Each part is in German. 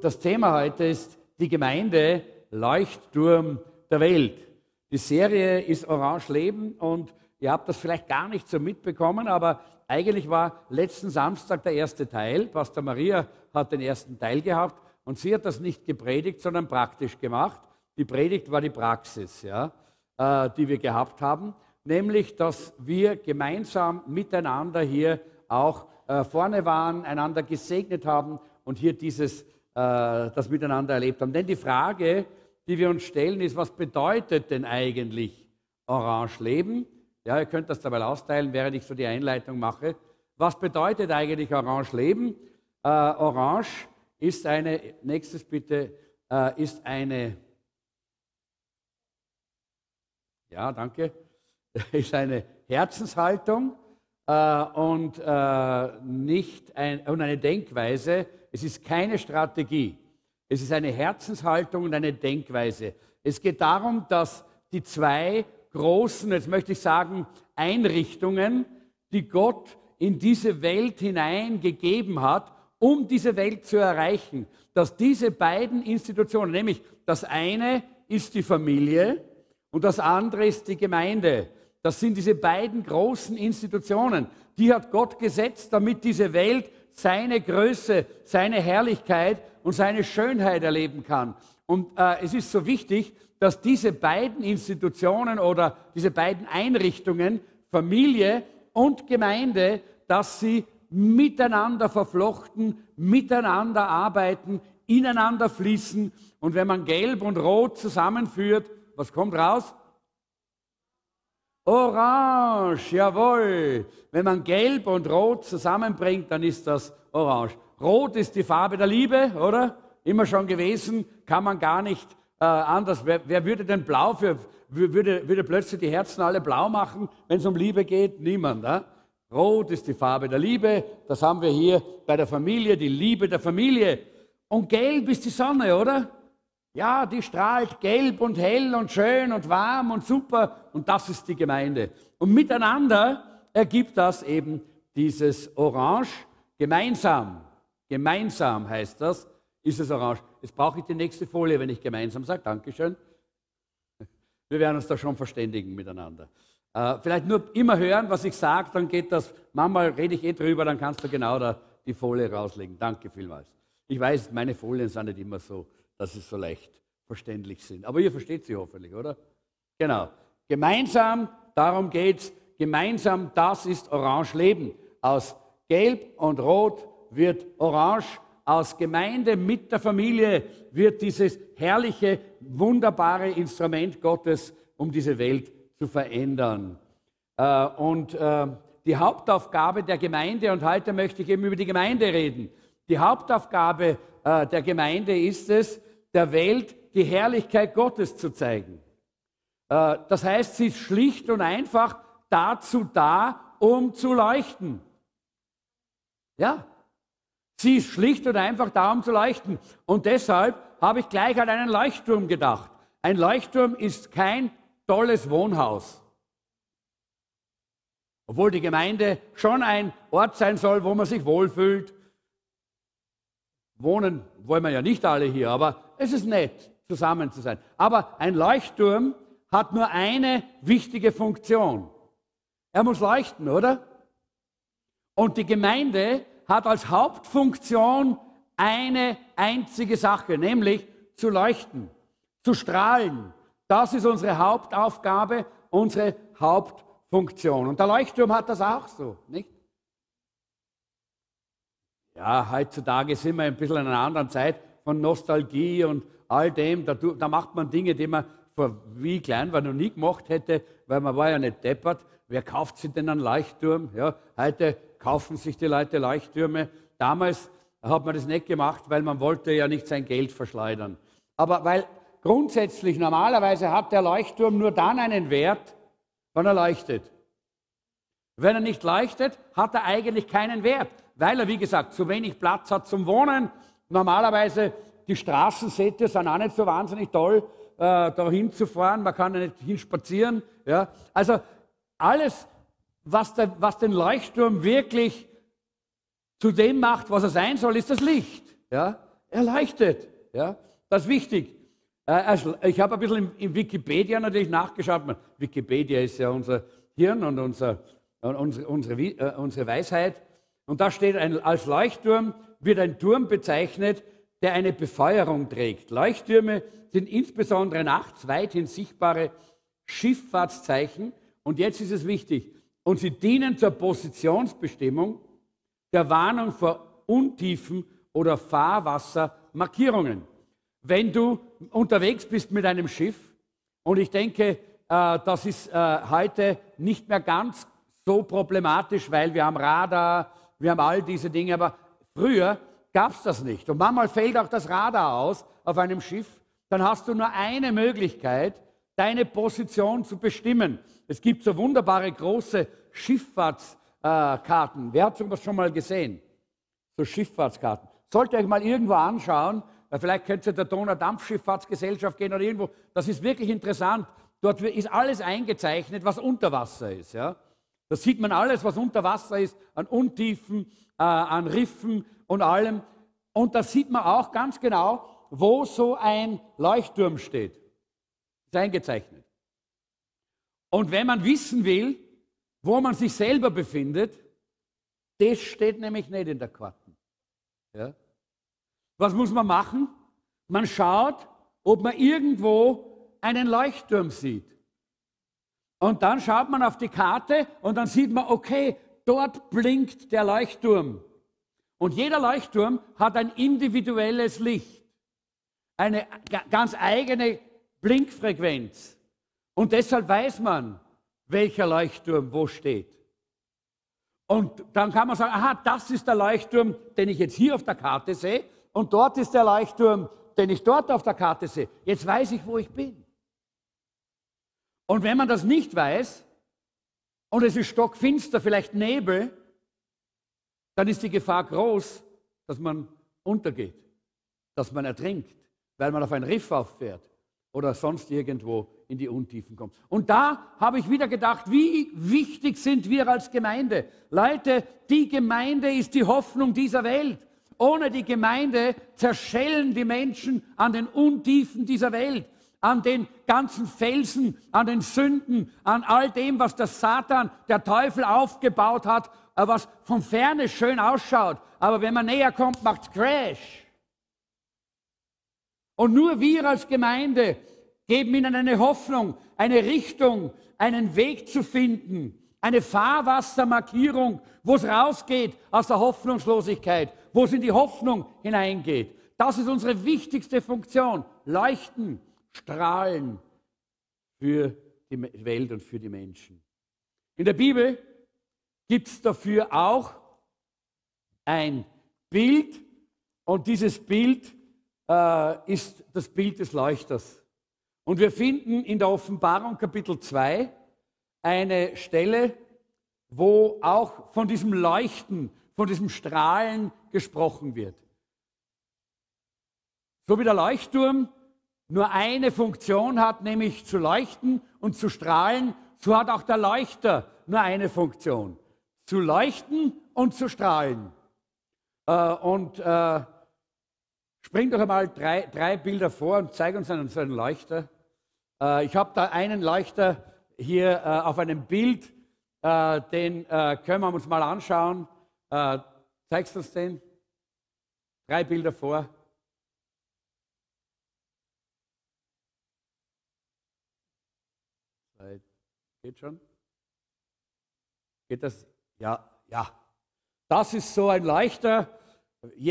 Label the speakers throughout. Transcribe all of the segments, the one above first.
Speaker 1: Das Thema heute ist die Gemeinde Leuchtturm der Welt. Die Serie ist Orange Leben und ihr habt das vielleicht gar nicht so mitbekommen, aber eigentlich war letzten Samstag der erste Teil. Pastor Maria hat den ersten Teil gehabt und sie hat das nicht gepredigt, sondern praktisch gemacht. Die Predigt war die Praxis, ja, äh, die wir gehabt haben, nämlich, dass wir gemeinsam miteinander hier auch äh, vorne waren, einander gesegnet haben und hier dieses, das miteinander erlebt haben. Denn die Frage, die wir uns stellen, ist, was bedeutet denn eigentlich Orange Leben? Ja, ihr könnt das dabei austeilen, während ich so die Einleitung mache. Was bedeutet eigentlich Orange Leben? Äh, Orange ist eine, nächstes bitte, äh, ist eine, ja, danke, ist eine Herzenshaltung äh, und, äh, nicht ein, und eine Denkweise, es ist keine Strategie. Es ist eine Herzenshaltung und eine Denkweise. Es geht darum, dass die zwei großen, jetzt möchte ich sagen, Einrichtungen, die Gott in diese Welt hineingegeben hat, um diese Welt zu erreichen, dass diese beiden Institutionen, nämlich das eine ist die Familie und das andere ist die Gemeinde. Das sind diese beiden großen Institutionen. Die hat Gott gesetzt, damit diese Welt seine Größe, seine Herrlichkeit und seine Schönheit erleben kann. Und äh, es ist so wichtig, dass diese beiden Institutionen oder diese beiden Einrichtungen, Familie und Gemeinde, dass sie miteinander verflochten, miteinander arbeiten, ineinander fließen. Und wenn man Gelb und Rot zusammenführt, was kommt raus? Orange, jawohl. Wenn man Gelb und Rot zusammenbringt, dann ist das Orange. Rot ist die Farbe der Liebe, oder? Immer schon gewesen, kann man gar nicht äh, anders. Wer, wer, würde denn blau für, würde, würde plötzlich die Herzen alle blau machen, wenn es um Liebe geht? Niemand. Äh? Rot ist die Farbe der Liebe, das haben wir hier bei der Familie, die Liebe der Familie. Und gelb ist die Sonne, oder? Ja, die strahlt gelb und hell und schön und warm und super und das ist die Gemeinde. Und miteinander ergibt das eben dieses Orange. Gemeinsam, gemeinsam heißt das, ist es Orange. Jetzt brauche ich die nächste Folie, wenn ich gemeinsam sage. Dankeschön. Wir werden uns da schon verständigen miteinander. Äh, vielleicht nur immer hören, was ich sage, dann geht das. Manchmal rede ich eh drüber, dann kannst du genau da die Folie rauslegen. Danke vielmals. Ich weiß, meine Folien sind nicht immer so dass sie so leicht verständlich sind. Aber ihr versteht sie hoffentlich, oder? Genau. Gemeinsam, darum geht's. Gemeinsam, das ist Orange Leben. Aus Gelb und Rot wird Orange. Aus Gemeinde mit der Familie wird dieses herrliche, wunderbare Instrument Gottes, um diese Welt zu verändern. Äh, und äh, die Hauptaufgabe der Gemeinde, und heute möchte ich eben über die Gemeinde reden, die Hauptaufgabe äh, der Gemeinde ist es, der Welt die Herrlichkeit Gottes zu zeigen. Das heißt, sie ist schlicht und einfach dazu da, um zu leuchten. Ja, sie ist schlicht und einfach da, um zu leuchten. Und deshalb habe ich gleich an einen Leuchtturm gedacht. Ein Leuchtturm ist kein tolles Wohnhaus. Obwohl die Gemeinde schon ein Ort sein soll, wo man sich wohlfühlt. Wohnen wollen wir ja nicht alle hier, aber es ist nett, zusammen zu sein. Aber ein Leuchtturm hat nur eine wichtige Funktion. Er muss leuchten, oder? Und die Gemeinde hat als Hauptfunktion eine einzige Sache, nämlich zu leuchten, zu strahlen. Das ist unsere Hauptaufgabe, unsere Hauptfunktion. Und der Leuchtturm hat das auch so, nicht? Ja, heutzutage sind wir ein bisschen in einer anderen Zeit von Nostalgie und all dem. Da, da macht man Dinge, die man vor wie klein war noch nie gemacht hätte, weil man war ja nicht deppert. Wer kauft sich denn einen Leuchtturm? Ja, heute kaufen sich die Leute Leuchttürme. Damals hat man das nicht gemacht, weil man wollte ja nicht sein Geld verschleudern. Aber weil grundsätzlich normalerweise hat der Leuchtturm nur dann einen Wert, wenn er leuchtet. Wenn er nicht leuchtet, hat er eigentlich keinen Wert, weil er, wie gesagt, zu wenig Platz hat zum Wohnen Normalerweise, die Straßen, seht ihr, sind auch nicht so wahnsinnig toll, äh, da hinzufahren. Man kann ja nicht hinspazieren. Ja. Also alles, was, der, was, den Leuchtturm wirklich zu dem macht, was er sein soll, ist das Licht. Ja. erleuchtet. Ja? Das ist wichtig. Äh, ich habe ein bisschen in Wikipedia natürlich nachgeschaut. Wikipedia ist ja unser Hirn und unser, unsere, unsere, äh, unsere Weisheit. Und da steht, ein, als Leuchtturm wird ein Turm bezeichnet, der eine Befeuerung trägt. Leuchttürme sind insbesondere nachts weithin sichtbare Schifffahrtszeichen. Und jetzt ist es wichtig. Und sie dienen zur Positionsbestimmung, der Warnung vor Untiefen oder Fahrwassermarkierungen. Wenn du unterwegs bist mit einem Schiff, und ich denke, äh, das ist äh, heute nicht mehr ganz so problematisch, weil wir haben Radar, wir haben all diese Dinge, aber früher gab es das nicht. Und manchmal fällt auch das Radar aus auf einem Schiff, dann hast du nur eine Möglichkeit, deine Position zu bestimmen. Es gibt so wunderbare große Schifffahrtskarten. Wer hat sowas schon mal gesehen? So Schifffahrtskarten. Sollt ihr euch mal irgendwo anschauen, vielleicht könnt ihr der Donaudampfschifffahrtsgesellschaft gehen oder irgendwo. Das ist wirklich interessant. Dort ist alles eingezeichnet, was unter Wasser ist. Ja? Da sieht man alles, was unter Wasser ist, an Untiefen, äh, an Riffen und allem. Und da sieht man auch ganz genau, wo so ein Leuchtturm steht. Ist eingezeichnet. Und wenn man wissen will, wo man sich selber befindet, das steht nämlich nicht in der Karte. Ja? Was muss man machen? Man schaut, ob man irgendwo einen Leuchtturm sieht. Und dann schaut man auf die Karte und dann sieht man, okay, dort blinkt der Leuchtturm. Und jeder Leuchtturm hat ein individuelles Licht, eine ganz eigene Blinkfrequenz. Und deshalb weiß man, welcher Leuchtturm wo steht. Und dann kann man sagen, aha, das ist der Leuchtturm, den ich jetzt hier auf der Karte sehe. Und dort ist der Leuchtturm, den ich dort auf der Karte sehe. Jetzt weiß ich, wo ich bin. Und wenn man das nicht weiß und es ist stockfinster, vielleicht Nebel, dann ist die Gefahr groß, dass man untergeht, dass man ertrinkt, weil man auf ein Riff auffährt oder sonst irgendwo in die Untiefen kommt. Und da habe ich wieder gedacht, wie wichtig sind wir als Gemeinde. Leute, die Gemeinde ist die Hoffnung dieser Welt. Ohne die Gemeinde zerschellen die Menschen an den Untiefen dieser Welt an den ganzen Felsen, an den Sünden, an all dem, was der Satan, der Teufel aufgebaut hat, äh, was von ferne schön ausschaut. Aber wenn man näher kommt, macht Crash. Und nur wir als Gemeinde geben ihnen eine Hoffnung, eine Richtung, einen Weg zu finden, eine Fahrwassermarkierung, wo es rausgeht aus der Hoffnungslosigkeit, wo es in die Hoffnung hineingeht. Das ist unsere wichtigste Funktion. Leuchten, strahlen für die Welt und für die Menschen. In der Bibel gibt es dafür auch ein Bild und dieses Bild äh, ist das Bild des Leuchters. Und wir finden in der Offenbarung Kapitel 2 eine Stelle, wo auch von diesem Leuchten, von diesem Strahlen gesprochen wird. So wie der Leuchtturm nur eine Funktion hat, nämlich zu leuchten und zu strahlen, so hat auch der Leuchter nur eine Funktion, zu leuchten und zu strahlen. Äh, und äh, spring doch einmal drei, drei Bilder vor und zeig uns einen, so einen Leuchter. Äh, ich habe da einen Leuchter hier äh, auf einem Bild, äh, den äh, können wir uns mal anschauen. zeigst du uns den? Drei Bilder vor. Geht schon? Geht das? Ja, ja. Das ist so ein leichter.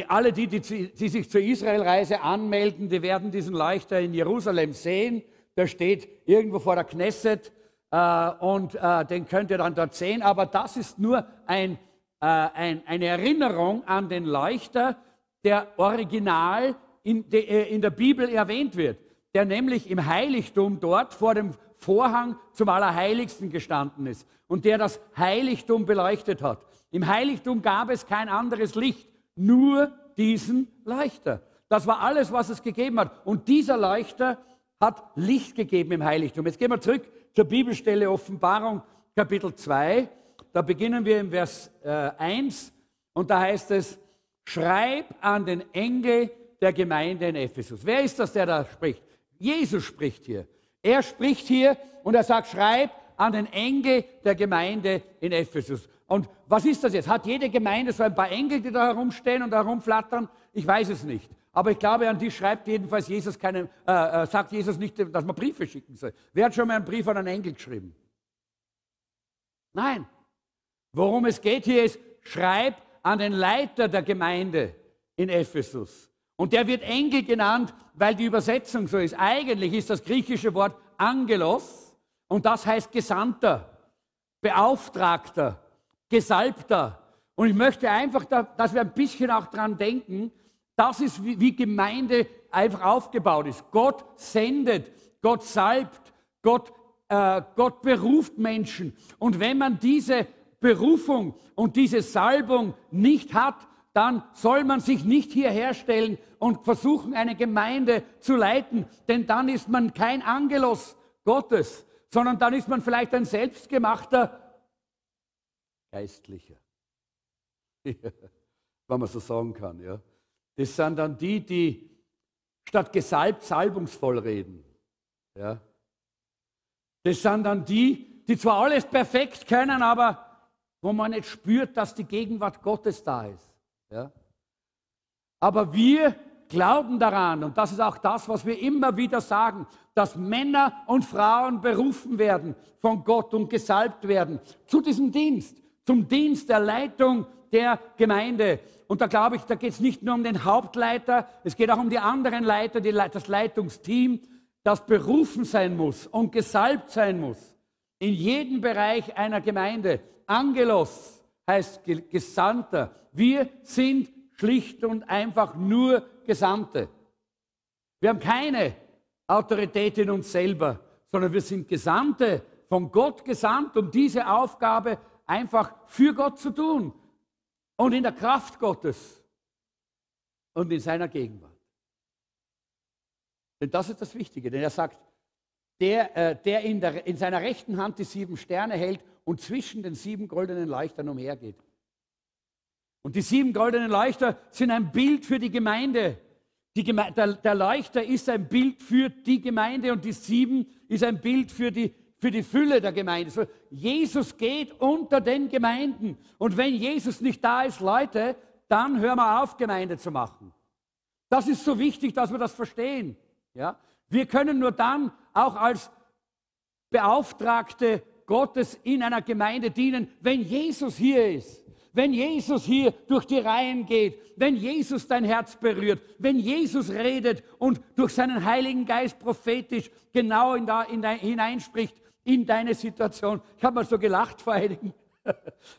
Speaker 1: Alle, die, die, die sich zur Israelreise anmelden, die werden diesen Leuchter in Jerusalem sehen. Der steht irgendwo vor der Knesset äh, und äh, den könnt ihr dann dort sehen. Aber das ist nur ein, äh, ein, eine Erinnerung an den Leuchter, der original in, de, äh, in der Bibel erwähnt wird, der nämlich im Heiligtum dort vor dem Vorhang zum Allerheiligsten gestanden ist und der das Heiligtum beleuchtet hat. Im Heiligtum gab es kein anderes Licht, nur diesen Leuchter. Das war alles, was es gegeben hat. Und dieser Leuchter hat Licht gegeben im Heiligtum. Jetzt gehen wir zurück zur Bibelstelle Offenbarung Kapitel 2. Da beginnen wir im Vers äh, 1 und da heißt es, schreib an den Engel der Gemeinde in Ephesus. Wer ist das, der da spricht? Jesus spricht hier. Er spricht hier und er sagt, schreib an den Engel der Gemeinde in Ephesus. Und was ist das jetzt? Hat jede Gemeinde so ein paar Engel, die da herumstehen und herumflattern? Ich weiß es nicht. Aber ich glaube, an die schreibt jedenfalls Jesus keine, äh, äh, sagt Jesus nicht, dass man Briefe schicken soll. Wer hat schon mal einen Brief an einen Engel geschrieben? Nein. Worum es geht hier ist, schreib an den Leiter der Gemeinde in Ephesus. Und der wird Engel genannt, weil die Übersetzung so ist. Eigentlich ist das griechische Wort Angelos und das heißt Gesandter, Beauftragter, Gesalbter. Und ich möchte einfach, dass wir ein bisschen auch dran denken, das ist, wie Gemeinde einfach aufgebaut ist. Gott sendet, Gott salbt, Gott, äh, Gott beruft Menschen. Und wenn man diese Berufung und diese Salbung nicht hat, dann soll man sich nicht hierher stellen und versuchen, eine Gemeinde zu leiten, denn dann ist man kein Angelos Gottes, sondern dann ist man vielleicht ein selbstgemachter Geistlicher. Wenn man so sagen kann, ja. Das sind dann die, die statt gesalbt salbungsvoll reden. Ja. Das sind dann die, die zwar alles perfekt können, aber wo man nicht spürt, dass die Gegenwart Gottes da ist. Ja? Aber wir glauben daran, und das ist auch das, was wir immer wieder sagen, dass Männer und Frauen berufen werden von Gott und gesalbt werden zu diesem Dienst, zum Dienst der Leitung der Gemeinde. Und da glaube ich, da geht es nicht nur um den Hauptleiter, es geht auch um die anderen Leiter, die, das Leitungsteam, das berufen sein muss und gesalbt sein muss in jedem Bereich einer Gemeinde. Angelos heißt Gesandter. Wir sind schlicht und einfach nur Gesandte. Wir haben keine Autorität in uns selber, sondern wir sind Gesandte, von Gott gesandt, um diese Aufgabe einfach für Gott zu tun und in der Kraft Gottes und in seiner Gegenwart. Denn das ist das Wichtige, denn er sagt, der, äh, der, in, der in seiner rechten Hand die sieben Sterne hält und zwischen den sieben goldenen Leuchtern umhergeht. Und die sieben goldenen Leuchter sind ein Bild für die Gemeinde. Die Geme der, der, Leuchter ist ein Bild für die Gemeinde und die sieben ist ein Bild für die, für die Fülle der Gemeinde. Jesus geht unter den Gemeinden. Und wenn Jesus nicht da ist, Leute, dann hören wir auf, Gemeinde zu machen. Das ist so wichtig, dass wir das verstehen. Ja? Wir können nur dann auch als Beauftragte Gottes in einer Gemeinde dienen, wenn Jesus hier ist. Wenn Jesus hier durch die Reihen geht, wenn Jesus dein Herz berührt, wenn Jesus redet und durch seinen Heiligen Geist prophetisch genau in da, in dein, hineinspricht in deine Situation. Ich habe mal so gelacht vor einigen,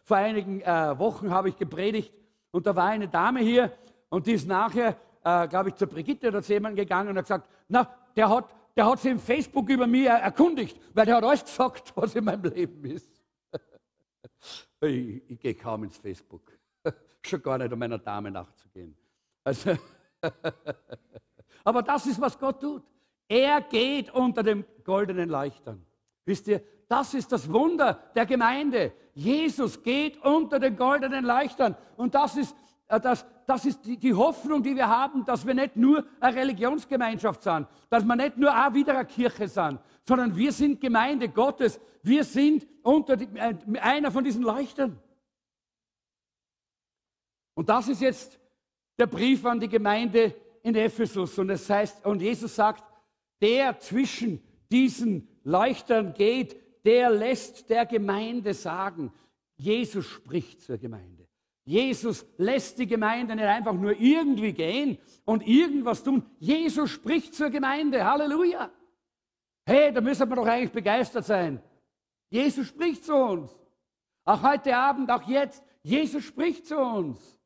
Speaker 1: vor einigen äh, Wochen habe ich gepredigt und da war eine Dame hier und die ist nachher, äh, glaube ich, zur Brigitte oder zu jemandem gegangen und hat gesagt, na, der hat, der hat sich im Facebook über mich erkundigt, weil der hat alles gesagt, was in meinem Leben ist. ich, ich gehe kaum ins Facebook. Schon gar nicht, um meiner Dame nachzugehen. Also Aber das ist, was Gott tut. Er geht unter dem goldenen Leuchtern. Wisst ihr, das ist das Wunder der Gemeinde. Jesus geht unter den goldenen Leuchtern. Und das ist äh, das, das ist die, Hoffnung, die wir haben, dass wir nicht nur eine Religionsgemeinschaft sind, dass wir nicht nur auch wieder eine Kirche sind, sondern wir sind Gemeinde Gottes. Wir sind unter die, äh, einer von diesen Leuchtern. Und das ist jetzt der Brief an die Gemeinde in Ephesus. Und es heißt, und Jesus sagt, der zwischen diesen Leuchtern geht, der lässt der Gemeinde sagen, Jesus spricht zur Gemeinde. Jesus lässt die Gemeinde nicht einfach nur irgendwie gehen und irgendwas tun. Jesus spricht zur Gemeinde. Halleluja. Hey, da müssen wir doch eigentlich begeistert sein. Jesus spricht zu uns. Auch heute Abend, auch jetzt. Jesus spricht zu uns.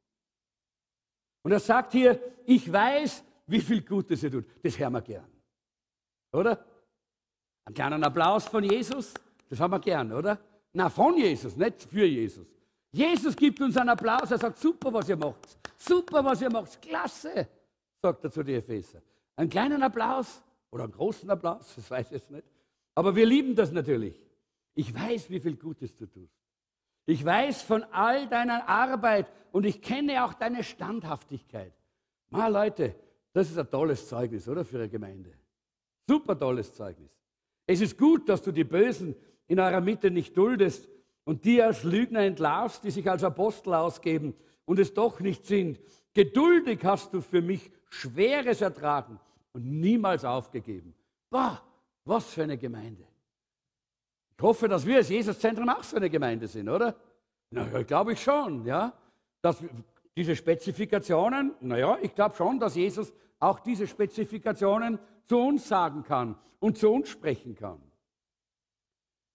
Speaker 1: Und er sagt hier, ich weiß, wie viel Gutes er tut. Das hören wir gern. Oder? Einen kleinen Applaus von Jesus. Das haben wir gern, oder? Na, von Jesus, nicht für Jesus. Jesus gibt uns einen Applaus. Er sagt, super, was ihr macht. Super, was ihr macht. Klasse, sagt er zu den Epheser. Einen kleinen Applaus oder einen großen Applaus, das weiß ich jetzt nicht. Aber wir lieben das natürlich. Ich weiß, wie viel Gutes du tust. Ich weiß von all deiner Arbeit und ich kenne auch deine Standhaftigkeit. Mal Leute, Das ist ein tolles Zeugnis, oder, für eine Gemeinde. Super tolles Zeugnis. Es ist gut, dass du die Bösen in eurer Mitte nicht duldest und die als Lügner entlarvst, die sich als Apostel ausgeben und es doch nicht sind. Geduldig hast du für mich Schweres ertragen und niemals aufgegeben. Boah, was für eine Gemeinde. Ich hoffe, dass wir als Jesuszentrum auch so eine Gemeinde sind, oder? Na, glaube ich schon, ja. Dass diese Spezifikationen, naja, ich glaube schon, dass Jesus auch diese Spezifikationen zu uns sagen kann und zu uns sprechen kann.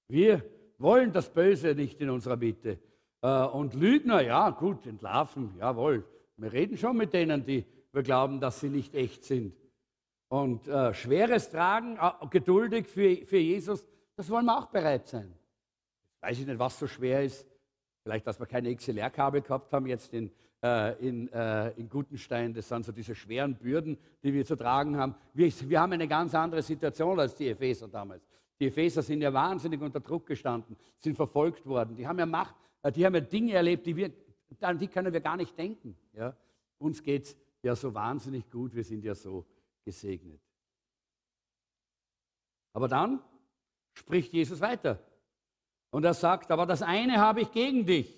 Speaker 1: Wir wollen das Böse nicht in unserer Mitte. Äh, und Lügner, ja gut, entlarven, jawohl. Wir reden schon mit denen, die wir glauben, dass sie nicht echt sind. Und äh, schweres Tragen, äh, geduldig für, für Jesus, das wollen wir auch bereit sein. Weiß ich nicht, was so schwer ist. Vielleicht, dass wir keine XLR-Kabel gehabt haben jetzt in, in, äh, in Gutenstein. Das sind so diese schweren Bürden, die wir zu tragen haben. Wir, wir haben eine ganz andere Situation als die Epheser damals. Die Epheser sind ja wahnsinnig unter Druck gestanden, sind verfolgt worden. Die haben ja Macht, äh, die haben ja Dinge erlebt, die wir, an die können wir gar nicht denken. Ja? Uns geht es ja so wahnsinnig gut, wir sind ja so gesegnet. Aber dann spricht Jesus weiter. Und er sagt, aber das eine habe ich gegen dich.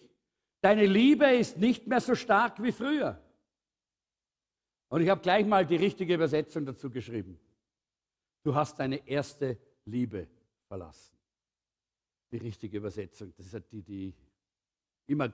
Speaker 1: Deine Liebe ist nicht mehr so stark wie früher. Und ich habe gleich mal die richtige Übersetzung dazu geschrieben. Du hast deine erste Liebe verlassen. Die richtige Übersetzung, das ist die, die immer,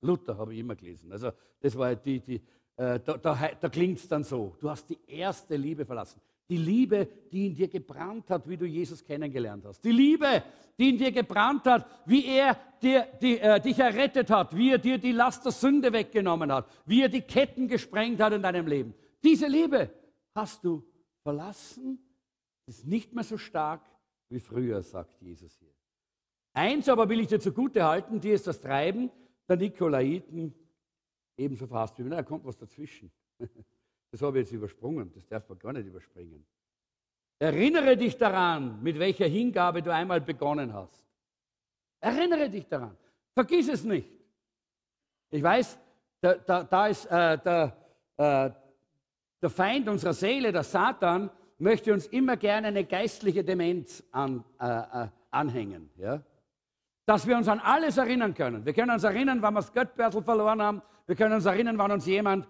Speaker 1: Luther habe ich immer gelesen. Also das war die, die äh, da, da, da klingt es dann so, du hast die erste Liebe verlassen. Die Liebe, die in dir gebrannt hat, wie du Jesus kennengelernt hast. Die Liebe, die in dir gebrannt hat, wie er dir, die, äh, dich errettet hat, wie er dir die Last der Sünde weggenommen hat, wie er die Ketten gesprengt hat in deinem Leben. Diese Liebe hast du verlassen, ist nicht mehr so stark wie früher, sagt Jesus hier. Eins aber will ich dir zugute halten, die ist das Treiben der Nikolaiten ebenso verhasst wie mir. Da kommt was dazwischen. Das habe ich jetzt übersprungen, das darf man gar nicht überspringen. Erinnere dich daran, mit welcher Hingabe du einmal begonnen hast. Erinnere dich daran. Vergiss es nicht. Ich weiß, da, da, da ist äh, der, äh, der Feind unserer Seele, der Satan, möchte uns immer gerne eine geistliche Demenz an, äh, äh anhängen. Ja? Dass wir uns an alles erinnern können. Wir können uns erinnern, wann wir das Göttbörsel verloren haben. Wir können uns erinnern, wann uns jemand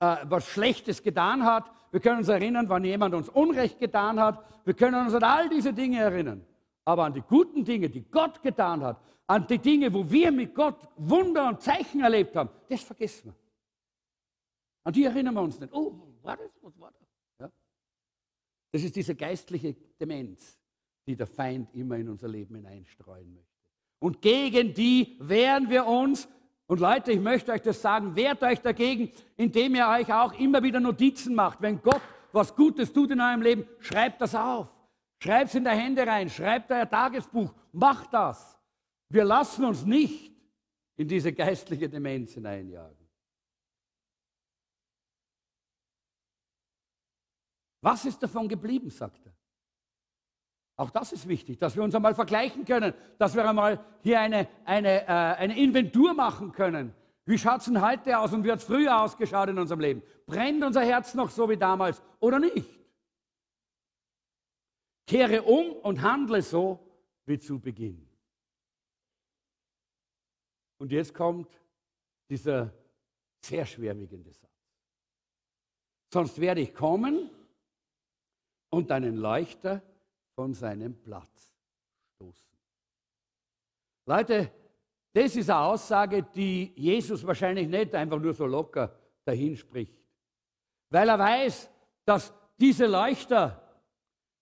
Speaker 1: äh, was Schlechtes getan hat. Wir können uns erinnern, wann jemand uns Unrecht getan hat. Wir können uns an all diese Dinge erinnern. Aber an die guten Dinge, die Gott getan hat, an die Dinge, wo wir mit Gott Wunder und Zeichen erlebt haben, das vergessen wir. An die erinnern wir uns nicht. Oh, war das? Was war das? Ja? Das ist diese geistliche Demenz, die der Feind immer in unser Leben hineinstreuen möchte. Und gegen die wehren wir uns und Leute, ich möchte euch das sagen, wehrt euch dagegen, indem ihr euch auch immer wieder Notizen macht. Wenn Gott was Gutes tut in eurem Leben, schreibt das auf. Schreibt es in der Hände rein, schreibt euer Tagesbuch, macht das. Wir lassen uns nicht in diese geistliche Demenz hineinjagen. Was ist davon geblieben, sagt er. Auch das ist wichtig, dass wir uns einmal vergleichen können, dass wir einmal hier eine, eine, äh, eine Inventur machen können. Wie schaut es denn heute aus und wie hat es früher ausgeschaut in unserem Leben? Brennt unser Herz noch so wie damals oder nicht? Kehre um und handle so wie zu Beginn. Und jetzt kommt dieser sehr schwerwiegende Satz. Sonst werde ich kommen und deinen Leuchter von seinem Platz stoßen. Leute, das ist eine Aussage, die Jesus wahrscheinlich nicht einfach nur so locker dahin spricht. Weil er weiß, dass diese Leuchter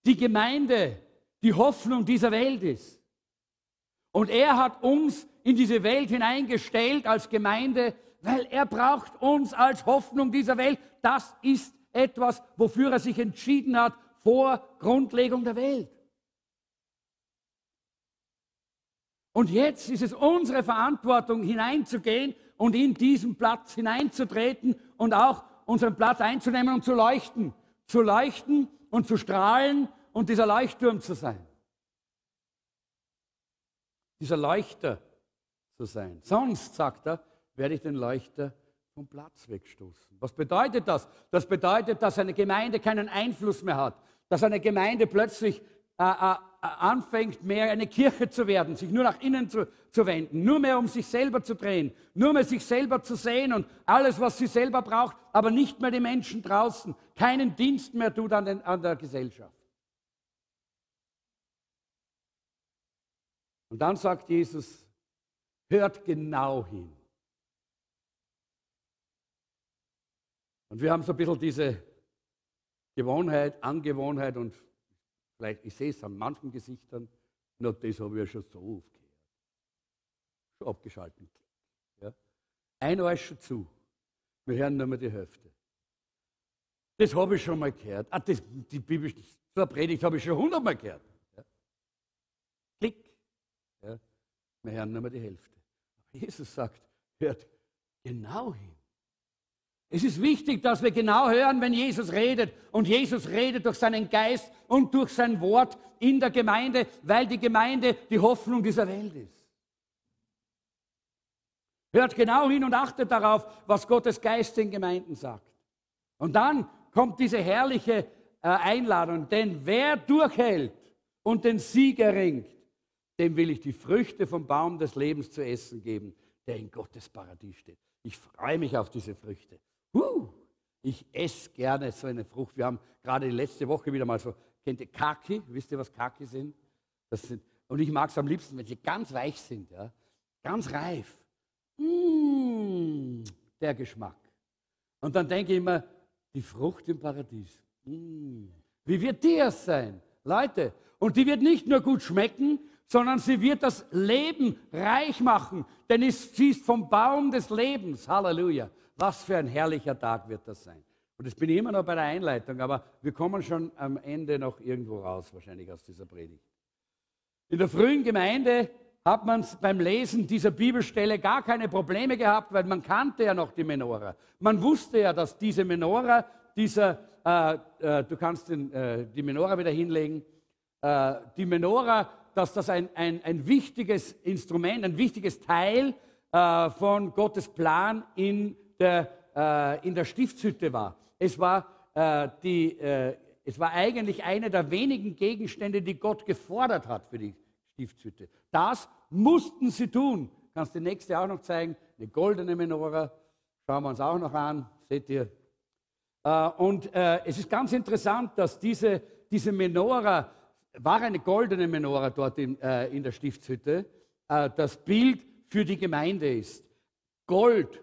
Speaker 1: die Gemeinde, die Hoffnung dieser Welt ist. Und er hat uns in diese Welt hineingestellt als Gemeinde, weil er braucht uns als Hoffnung dieser Welt. Das ist etwas, wofür er sich entschieden hat vor Grundlegung der Welt. Und jetzt ist es unsere Verantwortung, hineinzugehen und in diesen Platz hineinzutreten und auch unseren Platz einzunehmen und zu leuchten. Zu leuchten und zu strahlen und dieser Leuchtturm zu sein. Dieser Leuchter zu sein. Sonst, sagt er, werde ich den Leuchter vom Platz wegstoßen. Was bedeutet das? Das bedeutet, dass eine Gemeinde keinen Einfluss mehr hat, dass eine Gemeinde plötzlich äh, äh, anfängt, mehr eine Kirche zu werden, sich nur nach innen zu, zu wenden, nur mehr um sich selber zu drehen, nur mehr sich selber zu sehen und alles, was sie selber braucht, aber nicht mehr die Menschen draußen, keinen Dienst mehr tut an, den, an der Gesellschaft. Und dann sagt Jesus, hört genau hin. Und wir haben so ein bisschen diese Gewohnheit, Angewohnheit und vielleicht, ich sehe es an manchen Gesichtern, na, das habe ich ja schon so oft gehört. Schon abgeschaltet. Ja. Ein Ohr schon zu. Wir hören nur mehr die Hälfte. Das habe ich schon mal gehört. Ah, das, die Bibel, so Predigt habe ich schon hundertmal gehört. Ja. Klick. Ja. Wir hören nur mehr die Hälfte. Jesus sagt, hört genau hin. Es ist wichtig, dass wir genau hören, wenn Jesus redet. Und Jesus redet durch seinen Geist und durch sein Wort in der Gemeinde, weil die Gemeinde die Hoffnung dieser Welt ist. Hört genau hin und achtet darauf, was Gottes Geist den Gemeinden sagt. Und dann kommt diese herrliche äh, Einladung, denn wer durchhält und den Sieg erringt, dem will ich die Früchte vom Baum des Lebens zu essen geben, der in Gottes Paradies steht. Ich freue mich auf diese Früchte. Uh, ich esse gerne so eine Frucht. Wir haben gerade letzte Woche wieder mal so, kennt ihr Kaki? Wisst ihr, was Kaki sind? Das sind und ich mag es am liebsten, wenn sie ganz weich sind, ja? ganz reif. Mmh, der Geschmack. Und dann denke ich immer, die Frucht im Paradies. Mmh, wie wird die erst sein? Leute, und die wird nicht nur gut schmecken, sondern sie wird das Leben reich machen, denn sie ist vom Baum des Lebens. Halleluja. Was für ein herrlicher Tag wird das sein. Und jetzt bin ich immer noch bei der Einleitung, aber wir kommen schon am Ende noch irgendwo raus, wahrscheinlich aus dieser Predigt. In der frühen Gemeinde hat man beim Lesen dieser Bibelstelle gar keine Probleme gehabt, weil man kannte ja noch die Menora. Man wusste ja, dass diese Menora, dieser, äh, äh, du kannst den, äh, die Menora wieder hinlegen, äh, die Menora, dass das ein, ein, ein wichtiges Instrument, ein wichtiges Teil äh, von Gottes Plan in der, äh, in der Stiftshütte war. Es war, äh, die, äh, es war eigentlich einer der wenigen Gegenstände, die Gott gefordert hat für die Stiftshütte. Das mussten sie tun. Kannst die nächste auch noch zeigen? Eine goldene Menora. Schauen wir uns auch noch an. Seht ihr? Äh, und äh, es ist ganz interessant, dass diese, diese Menora, war eine goldene Menora dort in, äh, in der Stiftshütte, das Bild für die Gemeinde ist. Gold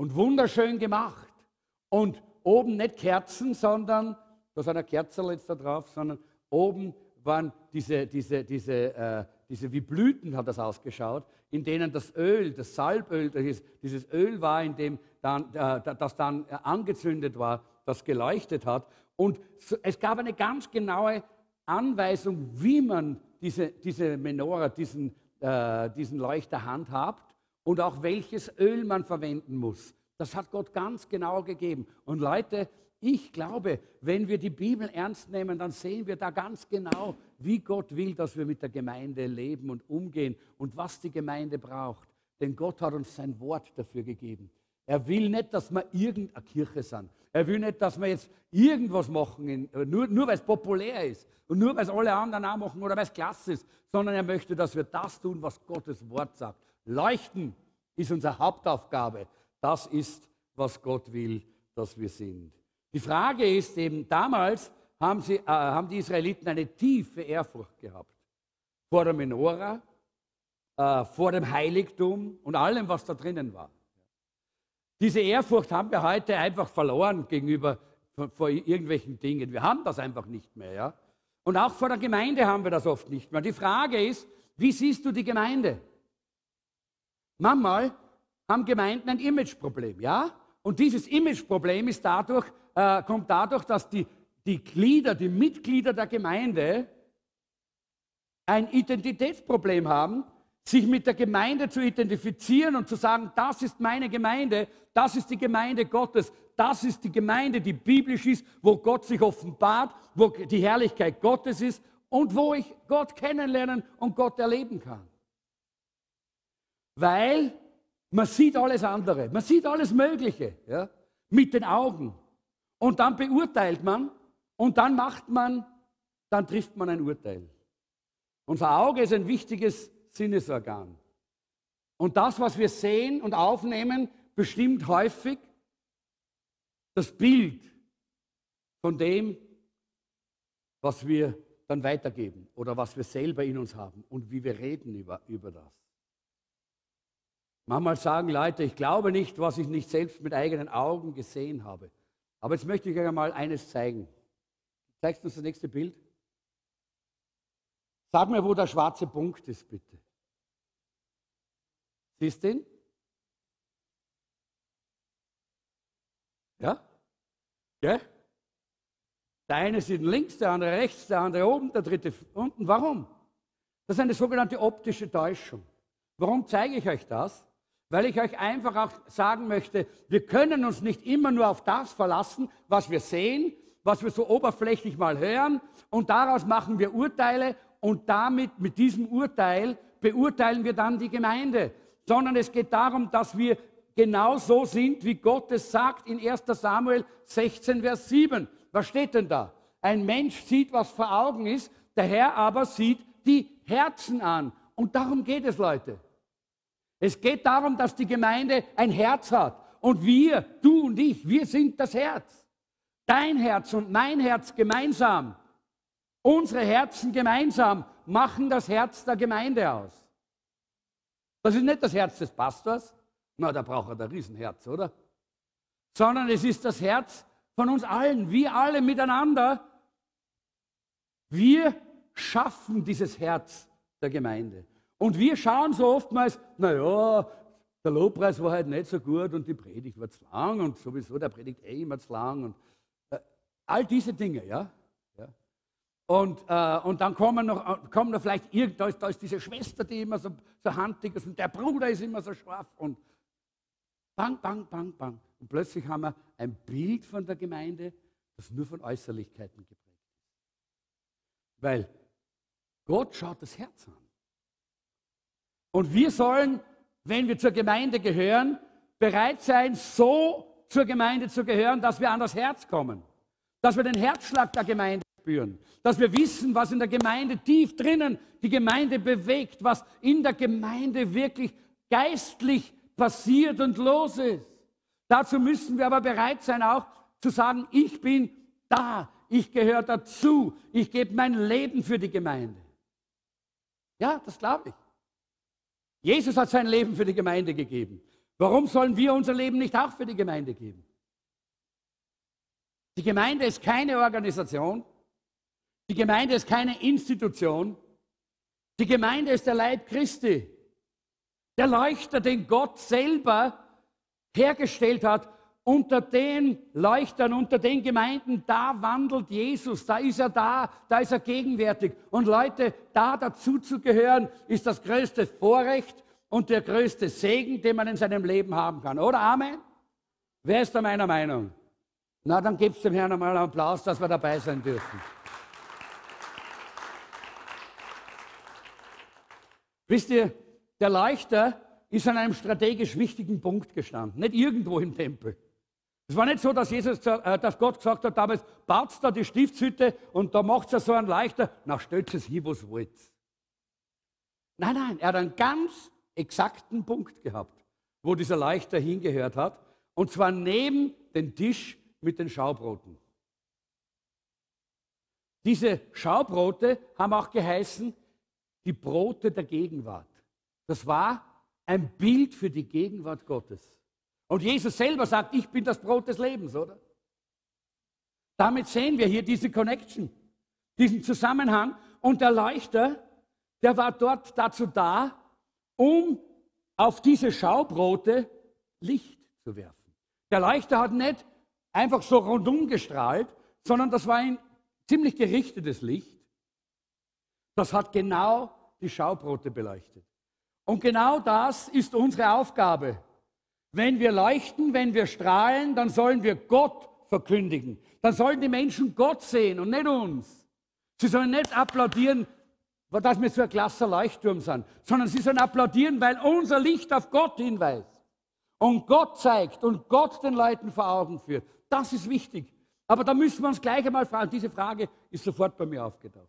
Speaker 1: und wunderschön gemacht. Und oben nicht Kerzen, sondern, da sind ein Kerzel jetzt da drauf, sondern oben waren diese, diese, diese, äh, diese, wie Blüten hat das ausgeschaut, in denen das Öl, das Salböl, das dieses Öl war, in dem dann, äh, das dann angezündet war, das geleuchtet hat. Und es gab eine ganz genaue Anweisung, wie man diese, diese Menora, diesen, äh, diesen Leuchter handhabt und auch welches Öl man verwenden muss. Das hat Gott ganz genau gegeben. Und Leute, ich glaube, wenn wir die Bibel ernst nehmen, dann sehen wir da ganz genau, wie Gott will, dass wir mit der Gemeinde leben und umgehen und was die Gemeinde braucht. Denn Gott hat uns sein Wort dafür gegeben. Er will nicht, dass wir irgendeine Kirche sind. Er will nicht, dass wir jetzt irgendwas machen, nur, nur weil es populär ist und nur weil es alle anderen auch machen oder weil es klasse ist, sondern er möchte, dass wir das tun, was Gottes Wort sagt. Leuchten ist unsere Hauptaufgabe. Das ist, was Gott will, dass wir sind. Die Frage ist eben, damals haben, sie, äh, haben die Israeliten eine tiefe Ehrfurcht gehabt vor der Menora, äh, vor dem Heiligtum und allem, was da drinnen war. Diese Ehrfurcht haben wir heute einfach verloren gegenüber vor irgendwelchen Dingen. Wir haben das einfach nicht mehr. Ja? Und auch vor der Gemeinde haben wir das oft nicht mehr. Die Frage ist, wie siehst du die Gemeinde? Manchmal haben Gemeinden ein Imageproblem, ja? Und dieses Imageproblem ist dadurch, äh, kommt dadurch, dass die, die Glieder, die Mitglieder der Gemeinde ein Identitätsproblem haben, sich mit der Gemeinde zu identifizieren und zu sagen, das ist meine Gemeinde, das ist die Gemeinde Gottes, das ist die Gemeinde, die biblisch ist, wo Gott sich offenbart, wo die Herrlichkeit Gottes ist und wo ich Gott kennenlernen und Gott erleben kann. Weil Man sieht alles andere, man sieht alles Mögliche ja, mit den Augen. Und dann beurteilt man und dann macht man, dann trifft man ein Urteil. Unser Auge ist ein wichtiges Sinnesorgan. Und das, was wir sehen und aufnehmen, bestimmt häufig das Bild von dem, was wir dann weitergeben oder was wir selber in uns haben und wie wir reden über, über das. Manchmal sagen Leute, ich glaube nicht, was ich nicht selbst mit eigenen Augen gesehen habe. Aber jetzt möchte ich euch einmal eines zeigen. Zeigst du uns das nächste Bild? Sag mir, wo der schwarze Punkt ist, bitte. Siehst du ihn? Ja? Ja? Der eine sieht links, der andere rechts, der andere oben, der dritte unten. Warum? Das ist eine sogenannte optische Täuschung. Warum zeige ich euch das? Weil ich euch einfach auch sagen möchte, wir können uns nicht immer nur auf das verlassen, was wir sehen, was wir so oberflächlich mal hören und daraus machen wir Urteile und damit, mit diesem Urteil, beurteilen wir dann die Gemeinde, sondern es geht darum, dass wir genau so sind, wie Gott es sagt in 1 Samuel 16, Vers 7. Was steht denn da? Ein Mensch sieht, was vor Augen ist, der Herr aber sieht die Herzen an. Und darum geht es, Leute. Es geht darum, dass die Gemeinde ein Herz hat. Und wir, du und ich, wir sind das Herz. Dein Herz und mein Herz gemeinsam, unsere Herzen gemeinsam machen das Herz der Gemeinde aus. Das ist nicht das Herz des Pastors, na, da braucht er ein Riesenherz, oder? Sondern es ist das Herz von uns allen, wir alle miteinander. Wir schaffen dieses Herz der Gemeinde. Und wir schauen so oftmals, naja, der Lobpreis war halt nicht so gut und die Predigt war zu lang und sowieso der Predigt eh immer zu lang und äh, all diese Dinge, ja. ja. Und, äh, und dann kommen noch, kommen noch vielleicht, da da ist diese Schwester, die immer so, so handig ist und der Bruder ist immer so scharf und bang, bang, bang, bang. Und plötzlich haben wir ein Bild von der Gemeinde, das nur von Äußerlichkeiten geprägt ist. Weil Gott schaut das Herz an. Und wir sollen, wenn wir zur Gemeinde gehören, bereit sein, so zur Gemeinde zu gehören, dass wir an das Herz kommen. Dass wir den Herzschlag der Gemeinde spüren. Dass wir wissen, was in der Gemeinde tief drinnen die Gemeinde bewegt, was in der Gemeinde wirklich geistlich passiert und los ist. Dazu müssen wir aber bereit sein, auch zu sagen, ich bin da, ich gehöre dazu, ich gebe mein Leben für die Gemeinde. Ja, das glaube ich. Jesus hat sein Leben für die Gemeinde gegeben. Warum sollen wir unser Leben nicht auch für die Gemeinde geben? Die Gemeinde ist keine Organisation. Die Gemeinde ist keine Institution. Die Gemeinde ist der Leib Christi. Der Leuchter, den Gott selber hergestellt hat, unter den Leuchtern, unter den Gemeinden, da wandelt Jesus, da ist er da, da ist er gegenwärtig. Und Leute, da dazu zu gehören, ist das größte Vorrecht und der größte Segen, den man in seinem Leben haben kann. Oder Amen? Wer ist da meiner Meinung? Na, dann gebt dem Herrn einmal einen Applaus, dass wir dabei sein dürfen. Wisst ihr, der Leuchter ist an einem strategisch wichtigen Punkt gestanden, nicht irgendwo im Tempel. Es war nicht so, dass, Jesus, äh, dass Gott gesagt hat, damals baut da die Stiftshütte und da macht es so einen Leichter, na stellt es hin, was wollt. Nein, nein, er hat einen ganz exakten Punkt gehabt, wo dieser Leichter hingehört hat, und zwar neben den Tisch mit den Schaubroten. Diese Schaubrote haben auch geheißen, die Brote der Gegenwart. Das war ein Bild für die Gegenwart Gottes. Und Jesus selber sagt, ich bin das Brot des Lebens, oder? Damit sehen wir hier diese Connection, diesen Zusammenhang. Und der Leuchter, der war dort dazu da, um auf diese Schaubrote Licht zu werfen. Der Leuchter hat nicht einfach so rundum gestrahlt, sondern das war ein ziemlich gerichtetes Licht. Das hat genau die Schaubrote beleuchtet. Und genau das ist unsere Aufgabe. Wenn wir leuchten, wenn wir strahlen, dann sollen wir Gott verkündigen. Dann sollen die Menschen Gott sehen und nicht uns. Sie sollen nicht applaudieren, dass wir so ein klasser Leuchtturm sind, sondern sie sollen applaudieren, weil unser Licht auf Gott hinweist. und Gott zeigt und Gott den Leuten vor Augen führt. Das ist wichtig. Aber da müssen wir uns gleich einmal fragen. Diese Frage ist sofort bei mir aufgetaucht.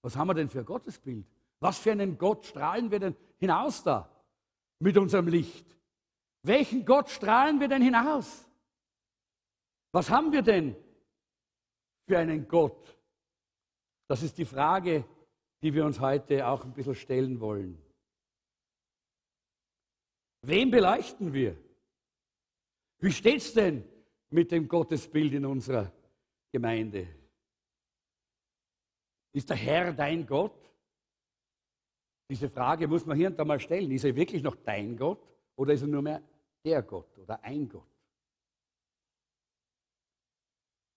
Speaker 1: Was haben wir denn für ein Gottesbild? Was für einen Gott strahlen wir denn hinaus da mit unserem Licht? Welchen Gott strahlen wir denn hinaus? Was haben wir denn für einen Gott? Das ist die Frage, die wir uns heute auch ein bisschen stellen wollen. Wen beleuchten wir? Wie steht es denn mit dem Gottesbild in unserer Gemeinde? Ist der Herr dein Gott? Diese Frage muss man hier und da mal stellen. Ist er wirklich noch dein Gott oder ist er nur mehr der Gott oder ein Gott?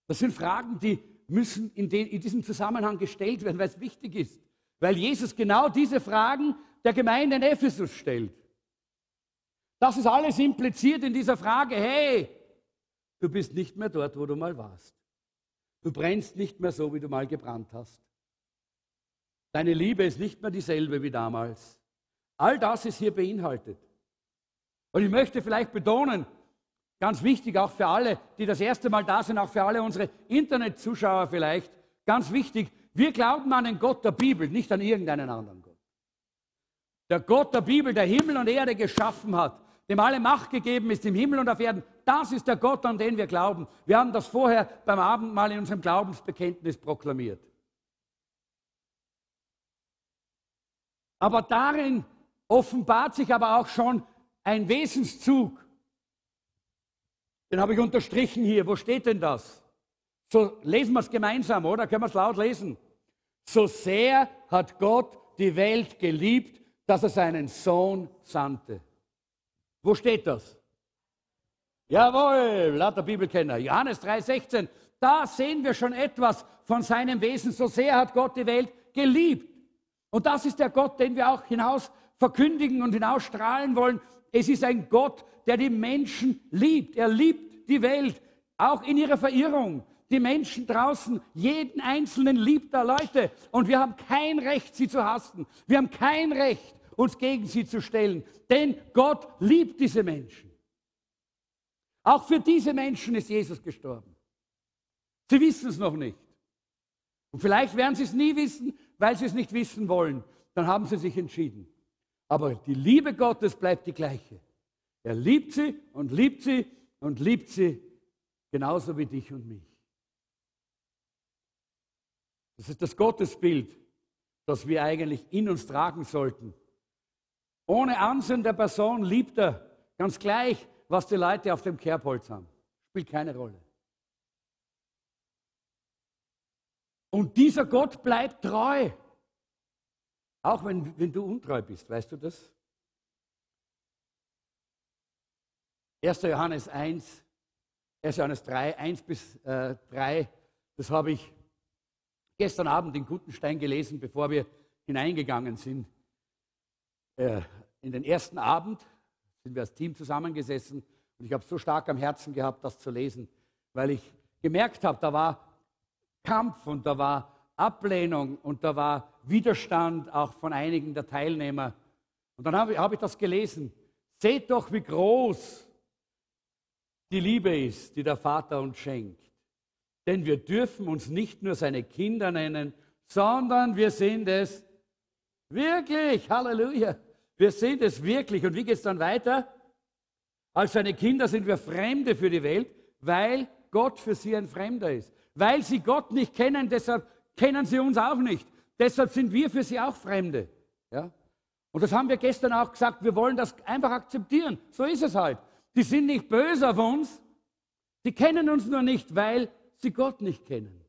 Speaker 1: Das sind Fragen, die müssen in, den, in diesem Zusammenhang gestellt werden, weil es wichtig ist. Weil Jesus genau diese Fragen der Gemeinde in Ephesus stellt. Das ist alles impliziert in dieser Frage, hey, du bist nicht mehr dort, wo du mal warst. Du brennst nicht mehr so, wie du mal gebrannt hast. Deine Liebe ist nicht mehr dieselbe wie damals. All das ist hier beinhaltet. Und ich möchte vielleicht betonen, ganz wichtig auch für alle, die das erste Mal da sind, auch für alle unsere Internetzuschauer vielleicht, ganz wichtig, wir glauben an den Gott der Bibel, nicht an irgendeinen anderen Gott. Der Gott der Bibel, der Himmel und Erde geschaffen hat, dem alle Macht gegeben ist im Himmel und auf Erden, das ist der Gott, an den wir glauben. Wir haben das vorher beim Abendmahl in unserem Glaubensbekenntnis proklamiert. Aber darin offenbart sich aber auch schon ein Wesenszug. Den habe ich unterstrichen hier. Wo steht denn das? So lesen wir es gemeinsam, oder? Können wir es laut lesen? So sehr hat Gott die Welt geliebt, dass er seinen Sohn sandte. Wo steht das? Jawohl, lauter Bibelkenner. Johannes 3,16. Da sehen wir schon etwas von seinem Wesen. So sehr hat Gott die Welt geliebt. Und das ist der Gott, den wir auch hinaus verkündigen und hinausstrahlen wollen. Es ist ein Gott, der die Menschen liebt. Er liebt die Welt, auch in ihrer Verirrung. Die Menschen draußen, jeden Einzelnen liebt er Leute. Und wir haben kein Recht, sie zu hassen. Wir haben kein Recht, uns gegen sie zu stellen. Denn Gott liebt diese Menschen. Auch für diese Menschen ist Jesus gestorben. Sie wissen es noch nicht. Und vielleicht werden sie es nie wissen, weil sie es nicht wissen wollen. Dann haben sie sich entschieden. Aber die Liebe Gottes bleibt die gleiche. Er liebt sie und liebt sie und liebt sie genauso wie dich und mich. Das ist das Gottesbild, das wir eigentlich in uns tragen sollten. Ohne Ansehen der Person liebt er ganz gleich, was die Leute auf dem Kerbholz haben. Spielt keine Rolle. Und dieser Gott bleibt treu. Auch wenn, wenn du untreu bist, weißt du das? 1. Johannes 1, 1. Johannes 3, 1 bis äh, 3, das habe ich gestern Abend in Gutenstein gelesen, bevor wir hineingegangen sind. Äh, in den ersten Abend sind wir als Team zusammengesessen und ich habe so stark am Herzen gehabt, das zu lesen, weil ich gemerkt habe, da war Kampf und da war Ablehnung und da war Widerstand auch von einigen der Teilnehmer. Und dann habe ich, hab ich das gelesen. Seht doch, wie groß die Liebe ist, die der Vater uns schenkt. Denn wir dürfen uns nicht nur seine Kinder nennen, sondern wir sind es wirklich. Halleluja. Wir sind es wirklich. Und wie geht es dann weiter? Als seine Kinder sind wir Fremde für die Welt, weil Gott für sie ein Fremder ist. Weil sie Gott nicht kennen, deshalb kennen sie uns auch nicht. Deshalb sind wir für sie auch Fremde. Ja? Und das haben wir gestern auch gesagt, wir wollen das einfach akzeptieren. So ist es halt. Die sind nicht böse auf uns, die kennen uns nur nicht, weil sie Gott nicht kennen.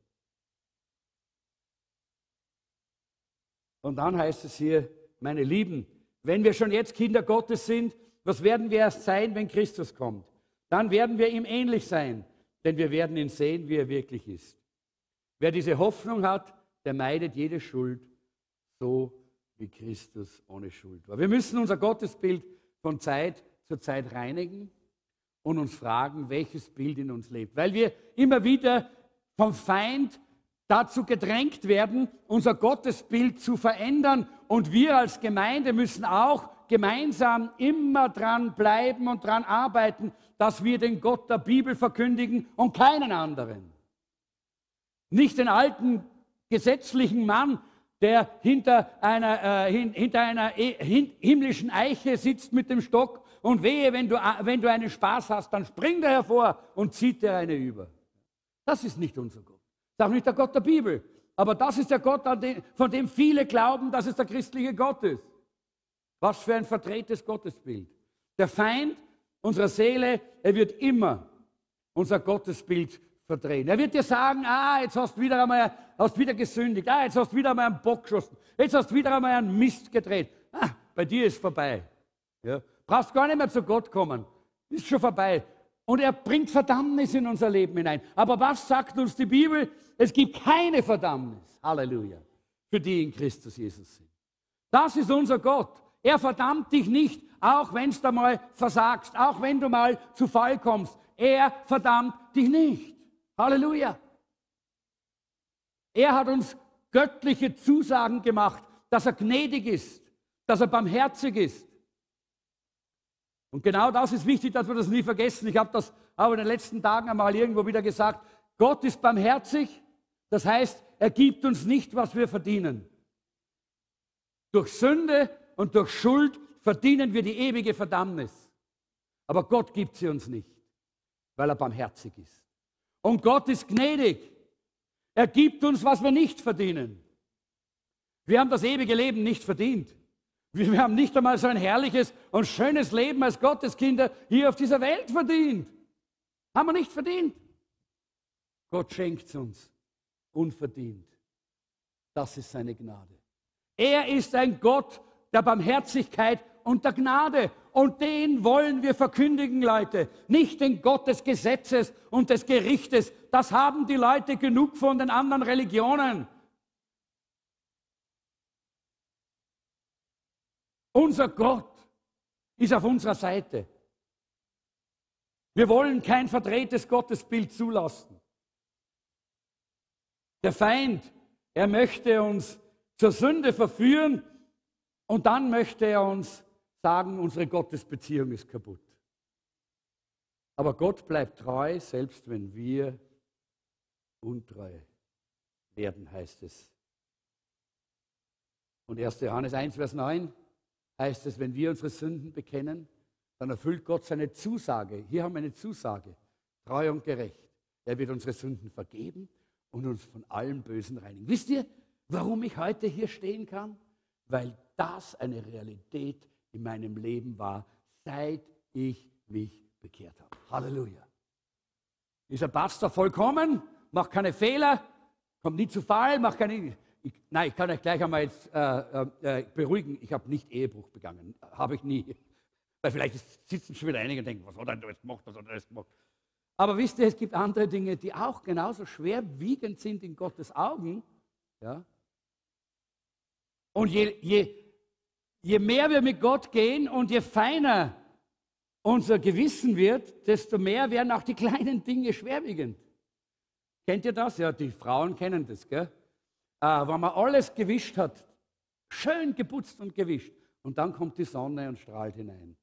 Speaker 1: Und dann heißt es hier, meine Lieben, wenn wir schon jetzt Kinder Gottes sind, was werden wir erst sein, wenn Christus kommt? Dann werden wir ihm ähnlich sein, denn wir werden ihn sehen, wie er wirklich ist. Wer diese Hoffnung hat, der meidet jede Schuld, so wie Christus ohne Schuld war. Wir müssen unser Gottesbild von Zeit zu Zeit reinigen und uns fragen, welches Bild in uns lebt. Weil wir immer wieder vom Feind dazu gedrängt werden, unser Gottesbild zu verändern. Und wir als Gemeinde müssen auch gemeinsam immer dran bleiben und dran arbeiten, dass wir den Gott der Bibel verkündigen und keinen anderen. Nicht den alten gesetzlichen Mann, der hinter einer, äh, hin, hinter einer e, hin, himmlischen Eiche sitzt mit dem Stock und wehe, wenn du, wenn du einen Spaß hast, dann springt er hervor und zieht dir eine über. Das ist nicht unser Gott. Das ist auch nicht der Gott der Bibel. Aber das ist der Gott, von dem viele glauben, dass es der christliche Gott ist. Was für ein verdrehtes Gottesbild. Der Feind unserer Seele, er wird immer unser Gottesbild verdrehen. Er wird dir sagen, ah, jetzt hast du wieder einmal hast wieder gesündigt, ah, jetzt hast du wieder einmal einen Bock geschossen, jetzt hast du wieder einmal einen Mist gedreht. Ah, bei dir ist vorbei. Ja. Brauchst gar nicht mehr zu Gott kommen. Ist schon vorbei. Und er bringt Verdammnis in unser Leben hinein. Aber was sagt uns die Bibel? Es gibt keine Verdammnis. Halleluja. Für die in Christus Jesus sind. Das ist unser Gott. Er verdammt dich nicht, auch wenn du mal versagst, auch wenn du mal zu Fall kommst. Er verdammt dich nicht. Halleluja. Er hat uns göttliche Zusagen gemacht, dass er gnädig ist, dass er barmherzig ist. Und genau das ist wichtig, dass wir das nie vergessen. Ich habe das auch in den letzten Tagen einmal irgendwo wieder gesagt. Gott ist barmherzig, das heißt, er gibt uns nicht, was wir verdienen. Durch Sünde und durch Schuld verdienen wir die ewige Verdammnis. Aber Gott gibt sie uns nicht, weil er barmherzig ist. Und Gott ist gnädig. Er gibt uns, was wir nicht verdienen. Wir haben das ewige Leben nicht verdient. Wir haben nicht einmal so ein herrliches und schönes Leben als Gotteskinder hier auf dieser Welt verdient. Haben wir nicht verdient. Gott schenkt es uns unverdient. Das ist seine Gnade. Er ist ein Gott der Barmherzigkeit und der Gnade. Und den wollen wir verkündigen, Leute. Nicht den Gott des Gesetzes und des Gerichtes. Das haben die Leute genug von den anderen Religionen. Unser Gott ist auf unserer Seite. Wir wollen kein verdrehtes Gottesbild zulassen. Der Feind, er möchte uns zur Sünde verführen und dann möchte er uns sagen, unsere Gottesbeziehung ist kaputt. Aber Gott bleibt treu, selbst wenn wir untreu werden, heißt es. Und 1. Johannes 1, Vers 9 heißt es, wenn wir unsere Sünden bekennen, dann erfüllt Gott seine Zusage. Hier haben wir eine Zusage, treu und gerecht. Er wird unsere Sünden vergeben und uns von allem Bösen reinigen. Wisst ihr, warum ich heute hier stehen kann? Weil das eine Realität in meinem Leben war, seit ich mich bekehrt habe. Halleluja. Ist ein Pastor vollkommen, macht keine Fehler, kommt nie zu Fall, macht keine. Ich, nein, ich kann euch gleich einmal jetzt äh, äh, beruhigen, ich habe nicht Ehebruch begangen. Habe ich nie. Weil vielleicht sitzen schon wieder einige und denken, was hat er denn jetzt gemacht, was hat er jetzt gemacht. Aber wisst ihr, es gibt andere Dinge, die auch genauso schwerwiegend sind in Gottes Augen. Ja? Und je, je, je mehr wir mit Gott gehen und je feiner unser Gewissen wird, desto mehr werden auch die kleinen Dinge schwerwiegend. Kennt ihr das? Ja, die Frauen kennen das, gell? Äh, wenn man alles gewischt hat, schön geputzt und gewischt, und dann kommt die Sonne und strahlt hinein.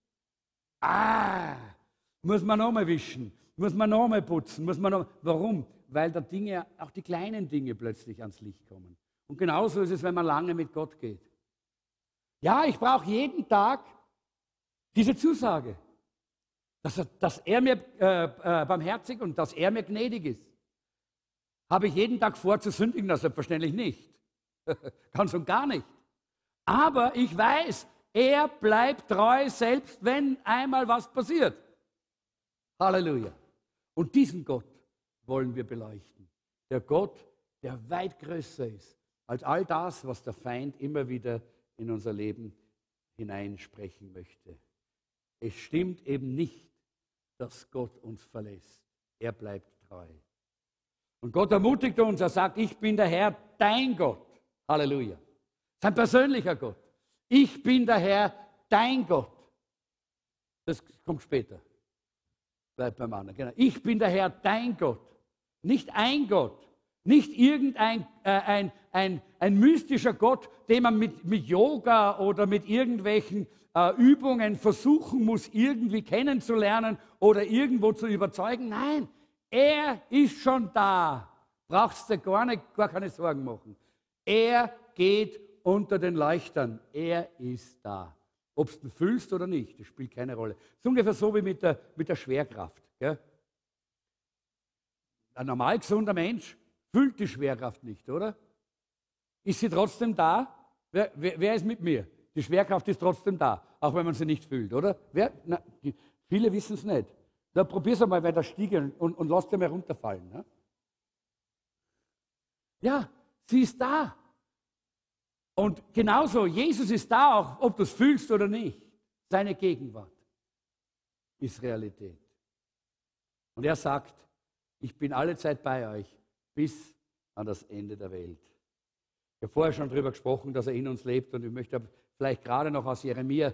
Speaker 1: Ah, muss man nochmal wischen, muss man nochmal putzen, muss man noch. Warum? Weil da Dinge, auch die kleinen Dinge plötzlich ans Licht kommen. Und genauso ist es, wenn man lange mit Gott geht. Ja, ich brauche jeden Tag diese Zusage, dass er, dass er mir äh, äh, barmherzig und dass er mir gnädig ist. Habe ich jeden Tag vor zu sündigen? Das selbstverständlich nicht. Ganz und gar nicht. Aber ich weiß, er bleibt treu, selbst wenn einmal was passiert. Halleluja. Und diesen Gott wollen wir beleuchten. Der Gott, der weit größer ist als all das, was der Feind immer wieder in unser Leben hineinsprechen möchte. Es stimmt eben nicht, dass Gott uns verlässt. Er bleibt treu. Und Gott ermutigt uns, er sagt, ich bin der Herr, dein Gott. Halleluja. Sein persönlicher Gott. Ich bin der Herr, dein Gott. Das kommt später. Bleibt beim anderen. Genau. Ich bin der Herr, dein Gott. Nicht ein Gott. Nicht irgendein äh, ein, ein, ein mystischer Gott, den man mit, mit Yoga oder mit irgendwelchen äh, Übungen versuchen muss, irgendwie kennenzulernen oder irgendwo zu überzeugen. Nein, er ist schon da. Brauchst du gar, nicht, gar keine Sorgen machen. Er geht unter den Leuchtern. Er ist da. Ob du ihn fühlst oder nicht, das spielt keine Rolle. Das ist ungefähr so wie mit der, mit der Schwerkraft. Gell? Ein normal gesunder Mensch fühlt die Schwerkraft nicht, oder? Ist sie trotzdem da? Wer, wer, wer ist mit mir? Die Schwerkraft ist trotzdem da, auch wenn man sie nicht fühlt, oder? Wer? Na, die, viele wissen es nicht. Da probier's einmal bei der Stiege und, und lass dir mal runterfallen. Ne? Ja, sie ist da. Und genauso, Jesus ist da, auch ob du es fühlst oder nicht. Seine Gegenwart ist Realität. Und er sagt, ich bin alle Zeit bei euch bis an das Ende der Welt. Ich habe vorher schon darüber gesprochen, dass er in uns lebt und ich möchte vielleicht gerade noch aus Jeremia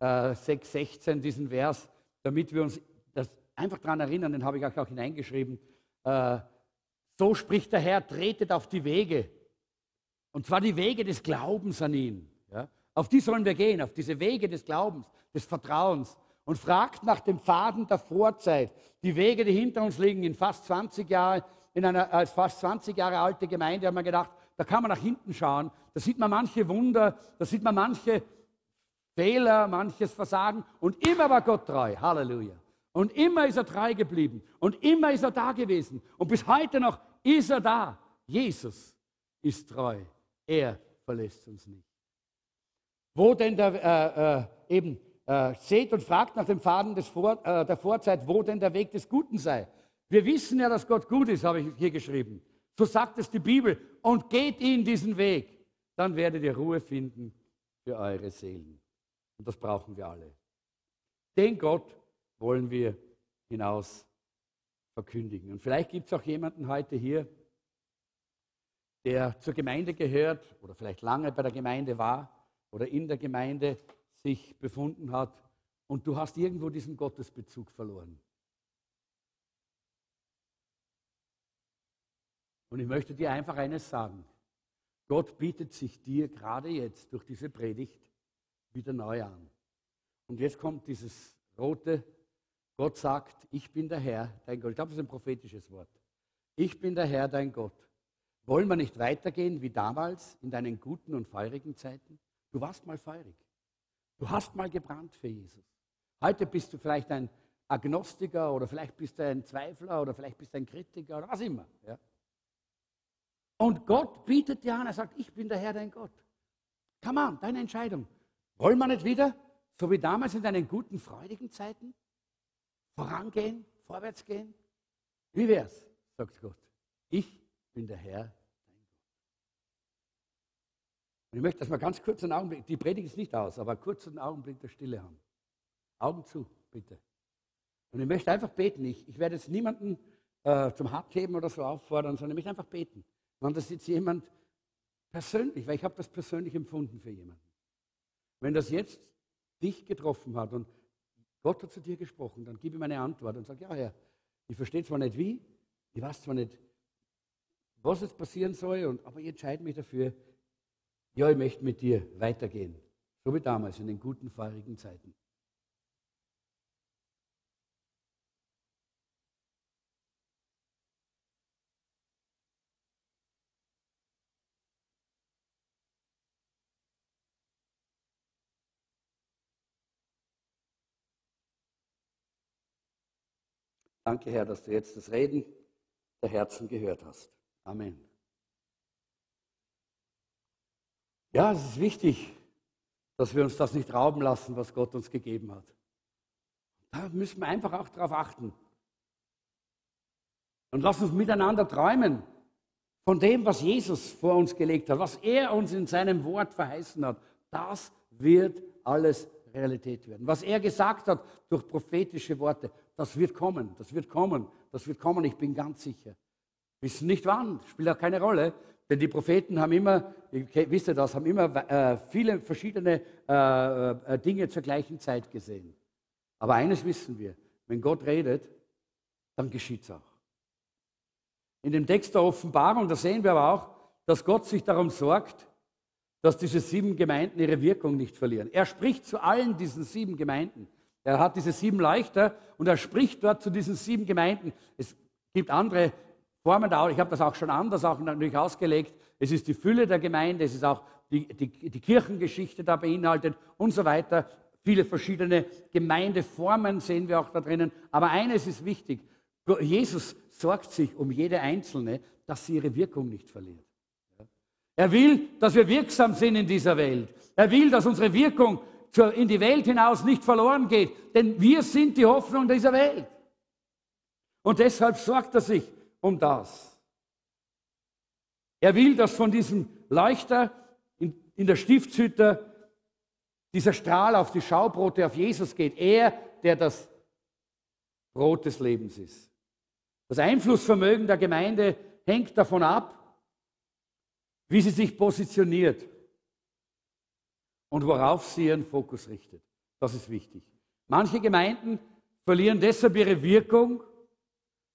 Speaker 1: äh, 6,16 diesen Vers, damit wir uns das einfach daran erinnern, den habe ich auch hineingeschrieben. Äh, so spricht der Herr, tretet auf die Wege. Und zwar die Wege des Glaubens an ihn. Ja? Auf die sollen wir gehen, auf diese Wege des Glaubens, des Vertrauens. Und fragt nach dem Faden der Vorzeit. Die Wege, die hinter uns liegen, in fast 20 Jahren in einer als fast 20 Jahre alte Gemeinde, haben wir gedacht, da kann man nach hinten schauen, da sieht man manche Wunder, da sieht man manche Fehler, manches Versagen und immer war Gott treu. Halleluja. Und immer ist er treu geblieben und immer ist er da gewesen und bis heute noch ist er da. Jesus ist treu. Er verlässt uns nicht. Wo denn der, äh, äh, eben äh, seht und fragt nach dem Faden des Vor, äh, der Vorzeit, wo denn der Weg des Guten sei. Wir wissen ja, dass Gott gut ist, habe ich hier geschrieben. So sagt es die Bibel. Und geht in diesen Weg. Dann werdet ihr Ruhe finden für eure Seelen. Und das brauchen wir alle. Den Gott wollen wir hinaus verkündigen. Und vielleicht gibt es auch jemanden heute hier, der zur Gemeinde gehört oder vielleicht lange bei der Gemeinde war oder in der Gemeinde sich befunden hat und du hast irgendwo diesen Gottesbezug verloren. Und ich möchte dir einfach eines sagen. Gott bietet sich dir gerade jetzt durch diese Predigt wieder neu an. Und jetzt kommt dieses rote, Gott sagt, ich bin der Herr, dein Gott. Ich glaube, das ist ein prophetisches Wort. Ich bin der Herr, dein Gott. Wollen wir nicht weitergehen wie damals in deinen guten und feurigen Zeiten? Du warst mal feurig. Du hast mal gebrannt für Jesus. Heute bist du vielleicht ein Agnostiker oder vielleicht bist du ein Zweifler oder vielleicht bist du ein Kritiker oder was immer. Ja? Und Gott bietet dir an, er sagt, ich bin der Herr, dein Gott. Come on, deine Entscheidung. Wollen wir nicht wieder, so wie damals in deinen guten, freudigen Zeiten, vorangehen, vorwärts gehen? Wie wär's, sagt Gott. Ich bin der Herr, dein Gott. Und ich möchte, dass wir ganz kurz einen Augenblick, die Predigt ist nicht aus, aber kurz einen Augenblick der Stille haben. Augen zu, bitte. Und ich möchte einfach beten. Ich, ich werde jetzt niemanden äh, zum Handheben oder so auffordern, sondern ich möchte einfach beten. Wenn das jetzt jemand persönlich, weil ich habe das persönlich empfunden für jemanden. Wenn das jetzt dich getroffen hat und Gott hat zu dir gesprochen, dann gib ihm eine Antwort und sag, ja Herr, ich verstehe zwar nicht wie, ich weiß zwar nicht, was jetzt passieren soll, und, aber ich entscheide mich dafür, ja, ich möchte mit dir weitergehen. So wie damals in den guten, feurigen Zeiten. Danke, Herr, dass du jetzt das Reden der Herzen gehört hast. Amen. Ja, es ist wichtig, dass wir uns das nicht rauben lassen, was Gott uns gegeben hat. Da müssen wir einfach auch darauf achten. Und lass uns miteinander träumen von dem, was Jesus vor uns gelegt hat, was er uns in seinem Wort verheißen hat. Das wird alles Realität werden. Was er gesagt hat durch prophetische Worte, das wird kommen, das wird kommen, das wird kommen, ich bin ganz sicher. Wissen nicht wann, spielt auch keine Rolle, denn die Propheten haben immer, wisst ihr das, haben immer äh, viele verschiedene äh, äh, Dinge zur gleichen Zeit gesehen. Aber eines wissen wir, wenn Gott redet, dann geschieht es auch. in dem Text der Offenbarung, da sehen wir aber auch, dass Gott sich darum sorgt, dass diese sieben Gemeinden ihre Wirkung nicht verlieren. Er spricht zu allen diesen sieben Gemeinden. Er hat diese sieben Leuchter und er spricht dort zu diesen sieben Gemeinden. Es gibt andere Formen da, ich habe das auch schon anders auch natürlich ausgelegt. Es ist die Fülle der Gemeinde, es ist auch die, die, die Kirchengeschichte da beinhaltet und so weiter. Viele verschiedene Gemeindeformen sehen wir auch da drinnen. Aber eines ist wichtig. Jesus sorgt sich um jede Einzelne, dass sie ihre Wirkung nicht verliert. Er will, dass wir wirksam sind in dieser Welt. Er will, dass unsere Wirkung in die Welt hinaus nicht verloren geht, denn wir sind die Hoffnung dieser Welt. Und deshalb sorgt er sich um das. Er will, dass von diesem Leuchter in, in der Stiftshütte dieser Strahl auf die Schaubrote auf Jesus geht. Er, der das Brot des Lebens ist. Das Einflussvermögen der Gemeinde hängt davon ab, wie sie sich positioniert und worauf sie ihren Fokus richtet. Das ist wichtig. Manche Gemeinden verlieren deshalb ihre Wirkung,